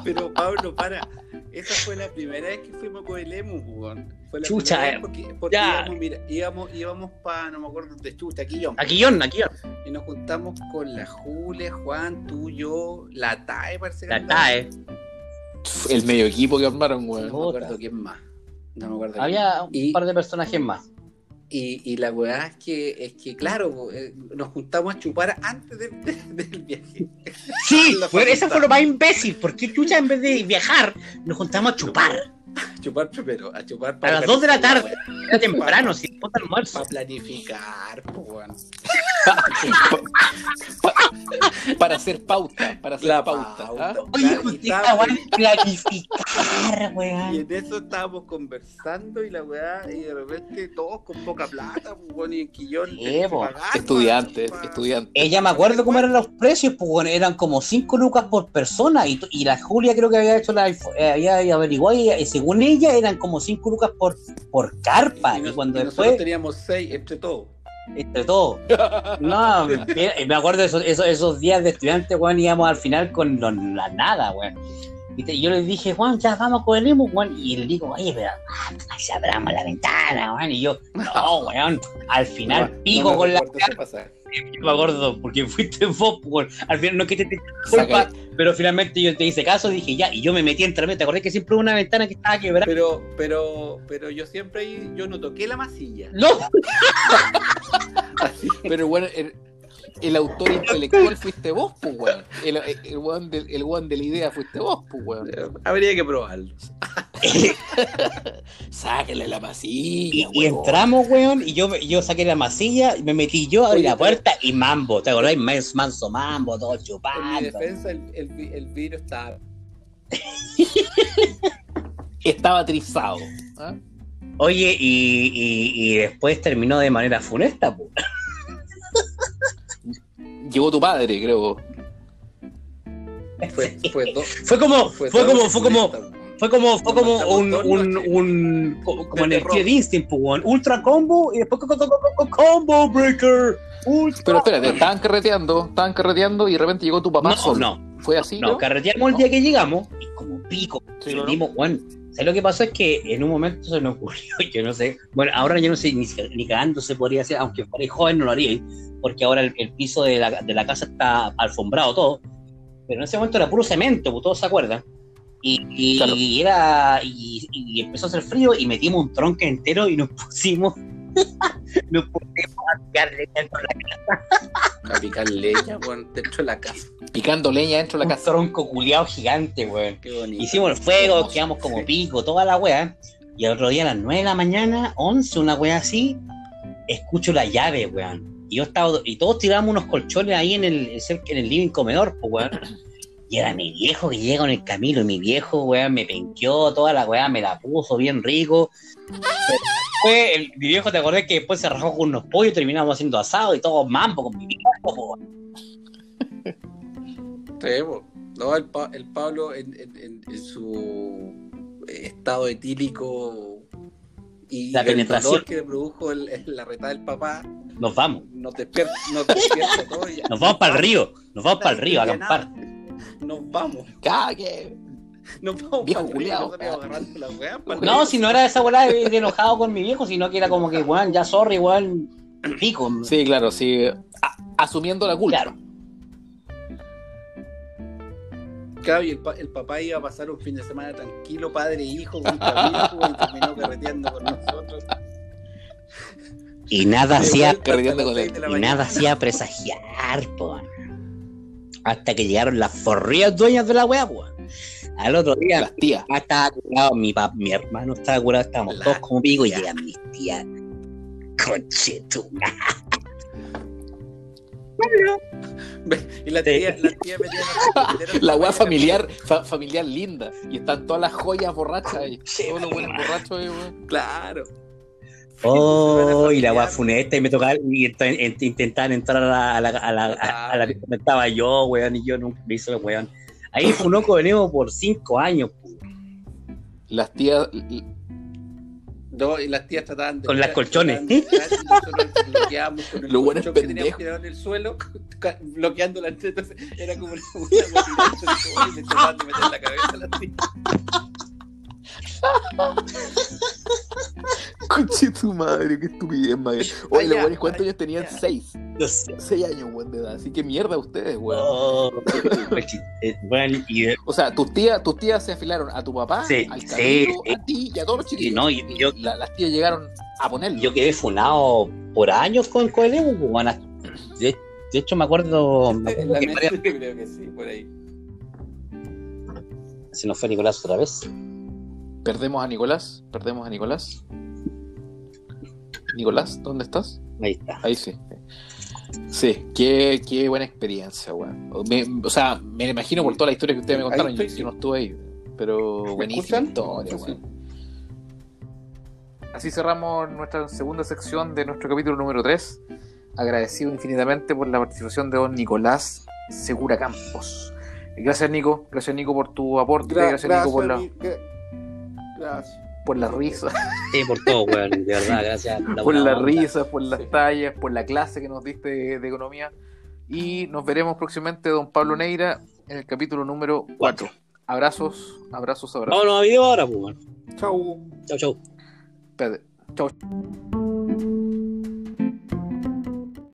[SPEAKER 3] Pero Pablo, para. Esa fue la primera vez que fuimos con el Emu, weón. Fue la
[SPEAKER 2] Chucha,
[SPEAKER 3] primera
[SPEAKER 2] eh,
[SPEAKER 3] vez porque, porque
[SPEAKER 2] ya.
[SPEAKER 3] íbamos, mira, íbamos, íbamos para, no me acuerdo, de Chucha, aquí yo.
[SPEAKER 2] Aquillón, Aquillón.
[SPEAKER 3] Y nos juntamos con la Julia, Juan, tú, yo, la TAE, parece que
[SPEAKER 2] La. TAE.
[SPEAKER 1] El medio equipo que armaron,
[SPEAKER 3] No
[SPEAKER 1] weón.
[SPEAKER 3] me acuerdo quién más. No me acuerdo. quién.
[SPEAKER 2] Había un
[SPEAKER 3] Y-
[SPEAKER 2] par de personajes más.
[SPEAKER 3] Y, y la weá es que, es que claro, eh, nos juntamos a chupar antes de- de- del viaje.
[SPEAKER 2] Sí, bueno,
[SPEAKER 3] facultad.
[SPEAKER 2] fue lo más imbécil. porque chucha en vez de viajar nos juntamos a chupar?
[SPEAKER 3] A chupar primero, a chupar
[SPEAKER 2] A las 2 de la tarde. Era temprano, si ponte almuerzo.
[SPEAKER 3] Para planificar, pues,
[SPEAKER 1] para hacer pauta, para hacer
[SPEAKER 3] La
[SPEAKER 1] pauta.
[SPEAKER 3] pauta.
[SPEAKER 1] ¿ah?
[SPEAKER 2] Oye, usted planificar,
[SPEAKER 3] Y
[SPEAKER 2] weón.
[SPEAKER 3] en eso estábamos conversando y la weá, y de repente todos con poca plata, pues, bueno, y en Quillón.
[SPEAKER 2] Sí,
[SPEAKER 3] tenés que
[SPEAKER 2] po.
[SPEAKER 3] pagar,
[SPEAKER 1] Estudiante,
[SPEAKER 3] pa- pa-
[SPEAKER 1] estudiante.
[SPEAKER 2] Ella me acuerdo cómo eran los precios, pues eran como 5 lucas por persona y, y la Julia creo que había hecho la eh, había averiguado y, y según ella eran como 5 lucas por, por carpa y,
[SPEAKER 3] nos-
[SPEAKER 2] cuando
[SPEAKER 3] y
[SPEAKER 2] después
[SPEAKER 3] nosotros teníamos seis entre todos.
[SPEAKER 2] Entre todo no me, acuerdo de esos, esos, esos días de estudiante weón íbamos al final con la nada weón y, te- y yo le dije Juan ya vamos con el emo weón y le digo oye pero ah, si abramos la ventana weón y yo no weón al final pico
[SPEAKER 3] No
[SPEAKER 2] con la me acuerdo, porque fuiste vos, weón. al final no es que te, te culpa, pero finalmente yo te hice caso, dije ya, y yo me metí entre medio, ¿te acordás que siempre hubo una ventana que estaba quebrada?
[SPEAKER 3] Pero, pero, pero yo siempre yo no toqué la masilla.
[SPEAKER 2] No,
[SPEAKER 3] Así.
[SPEAKER 1] Pero bueno, el, el autor intelectual fuiste vos, pues, weón. El, el, el weón de, el weón de la idea fuiste vos, pues, weón.
[SPEAKER 3] Habría que probarlo.
[SPEAKER 1] Sáquele la masilla,
[SPEAKER 2] y entramos, weón, y yo, yo saqué la masilla, y me metí yo, abrí
[SPEAKER 3] Oye,
[SPEAKER 2] la puerta y mambo, ¿te acordás? Mans- Manso mambo, todo
[SPEAKER 3] En mi
[SPEAKER 2] chupando.
[SPEAKER 3] defensa, el, el, el vidrio estaba.
[SPEAKER 1] Estaba trizado. ¿ah?
[SPEAKER 2] Oye, y, y, y después terminó de manera funesta, po.
[SPEAKER 1] Llegó tu padre, creo.
[SPEAKER 3] Fue, fue, do-
[SPEAKER 2] Fue como, fue,
[SPEAKER 3] doble
[SPEAKER 2] como, fue como. Fue como, fue como un, un, un, co- como en el Kid Instinct, pues. Ultra combo y después co- co- co- co- co- combo breaker. Ultra.
[SPEAKER 1] Pero espérate, estaban carreteando, estaban carreteando y de repente llegó tu papá
[SPEAKER 2] no,
[SPEAKER 1] solo.
[SPEAKER 2] no,
[SPEAKER 1] ¿Fue así?
[SPEAKER 2] no,
[SPEAKER 1] creo?
[SPEAKER 2] carreteamos el día que llegamos y como pico,
[SPEAKER 1] Sí, ¿no?
[SPEAKER 2] prendimos, weón. ¿Sabes lo que pasó? Es que en un momento se nos ocurrió, yo no sé, bueno, ahora yo no sé ni, ni cagando se podría hacer, aunque fuera joven no lo haría, porque ahora el, el piso de la, de la casa está alfombrado todo, pero en ese momento era puro cemento, pues todos se acuerdan. Y, y-
[SPEAKER 1] Claro.
[SPEAKER 2] y era y, y empezó a hacer frío y metimos un tronco entero y nos pusimos nos pusimos a tirar leña dentro de la
[SPEAKER 3] A picar leña, dentro de la casa.
[SPEAKER 1] Picando leña dentro de la
[SPEAKER 2] un
[SPEAKER 1] casa.
[SPEAKER 2] tronco culiado gigante, weón.
[SPEAKER 3] Qué bonito.
[SPEAKER 2] Hicimos el fuego, quedamos como
[SPEAKER 3] Sí.
[SPEAKER 2] pico, toda la weá. Y el otro día a las 9 de la mañana, 11, una weá así, escucho la llave, weón. Y yo estaba, y todos tiramos unos colchones ahí en el, en el living comedor, pues weón. Y era mi viejo que llega con el camino, y mi viejo, weón, me penqueó, toda la weá me la puso bien rico. Fue el, mi viejo, te acordás que después se rajó con unos pollos, terminamos haciendo asado y todo mambo con mi viejo, weón.
[SPEAKER 3] No, el, Pa- el Pablo en, en- en- en su estado etílico y
[SPEAKER 2] La
[SPEAKER 3] el
[SPEAKER 2] penetración.
[SPEAKER 3] dolor que le produjo el- el- la retada del papá,
[SPEAKER 2] Nos vamos.
[SPEAKER 3] nos despierta, nos despierta todo. y.
[SPEAKER 2] Nos vamos para el río, nos vamos para el río a acampar.
[SPEAKER 3] Nos vamos,
[SPEAKER 1] ¡Cague!
[SPEAKER 3] nos vamos
[SPEAKER 1] Viejo
[SPEAKER 2] No, si no era esa bola de, de enojado con mi viejo, sino que era como que, weón, ya sorry, weón, pico.
[SPEAKER 1] Sí, claro, sí. A- asumiendo la culpa.
[SPEAKER 2] Claro.
[SPEAKER 3] Claro, y el, pa- el papá iba a pasar un fin de semana tranquilo, padre e hijo, con pues, y terminó carreteando con nosotros.
[SPEAKER 2] Y nada hacía, y nada hacía presagiar, po. Hasta que llegaron las forrías dueñas de la po. Al otro día,
[SPEAKER 1] Las tías.
[SPEAKER 2] papá estaba curado, mi, pap- mi hermano estaba curado, estábamos
[SPEAKER 3] La
[SPEAKER 2] todos como pico y
[SPEAKER 3] tía.
[SPEAKER 2] llegan mis tías.
[SPEAKER 3] Y la tía, la tía metía en
[SPEAKER 1] La weá familiar, fa- familiar linda. Y están todas las joyas borrachas ahí. Todos los buenos borrachos ahí, weón.
[SPEAKER 3] Claro.
[SPEAKER 2] Oh, y la weá funesta y me tocaba y ent- ent- intentaban entrar a la, a la, a la, a- a la donde estaba yo, weón, y yo nunca me hice weón. Ahí Funoco venimos por cinco años, po.
[SPEAKER 1] Las tías.
[SPEAKER 3] No, y las tías trataban de.
[SPEAKER 2] Con las colchones.
[SPEAKER 3] de Nosotros bloqueábamos con el
[SPEAKER 1] Lo bueno es
[SPEAKER 3] colchón que teníamos tirado en el suelo, bloqueando la entrada. Entonces era como una y le trataban de meter la cabeza a las tías.
[SPEAKER 1] Conche tu madre, qué estupidez, madre. Oye, los weones, ¿cuántos años tenían? Seis.
[SPEAKER 2] No sé.
[SPEAKER 1] Seis años, weón, de edad. Así que mierda ustedes, weón.
[SPEAKER 2] Oh, eh, bueno, y,
[SPEAKER 1] O sea, tus tías, tus tías se afilaron a tu papá,
[SPEAKER 2] Sí,
[SPEAKER 1] al
[SPEAKER 2] sí.
[SPEAKER 1] a ti y a todos los chiquillos.
[SPEAKER 2] Y no, y yo-
[SPEAKER 1] la- las tías llegaron a ponerlo.
[SPEAKER 2] yo quedé funado por años con Coelho, po, weón. De, de hecho, me acuerdo, me
[SPEAKER 3] En
[SPEAKER 2] acuerdo
[SPEAKER 3] la
[SPEAKER 2] que
[SPEAKER 3] creo que sí, por ahí.
[SPEAKER 2] se nos fue Nicolás otra vez.
[SPEAKER 1] Perdemos a Nicolás, perdemos a Nicolás. Nicolás, ¿dónde estás?
[SPEAKER 2] Ahí está.
[SPEAKER 1] Ahí sí. Sí, qué, qué buena experiencia, weón. O sea, me imagino por toda la historia que ustedes me contaron, yo, no estuve ahí, pero
[SPEAKER 3] ¿Me
[SPEAKER 1] buenísima historia, weón. Así cerramos nuestra segunda sección de nuestro capítulo número 3. Agradecido infinitamente por la participación de don Nicolás Segura Campos. Gracias, Nico. Gracias, Nico, por tu aporte.
[SPEAKER 3] Gra-
[SPEAKER 1] gracias, Nico, por la,
[SPEAKER 3] Gracias.
[SPEAKER 1] Por la risa.
[SPEAKER 2] Sí, por todo, weón, de verdad, gracias.
[SPEAKER 1] por las
[SPEAKER 2] onda.
[SPEAKER 1] risas, por las
[SPEAKER 3] Sí.
[SPEAKER 1] tallas, por la clase que nos diste de, de economía. Y nos veremos próximamente, don Pablo Neira, en el capítulo número 4. Abrazos, abrazos, abrazos.
[SPEAKER 2] Vámonos a video ahora, pues, weón.
[SPEAKER 3] Chau.
[SPEAKER 2] Chau, chau.
[SPEAKER 1] Espérate. Chau.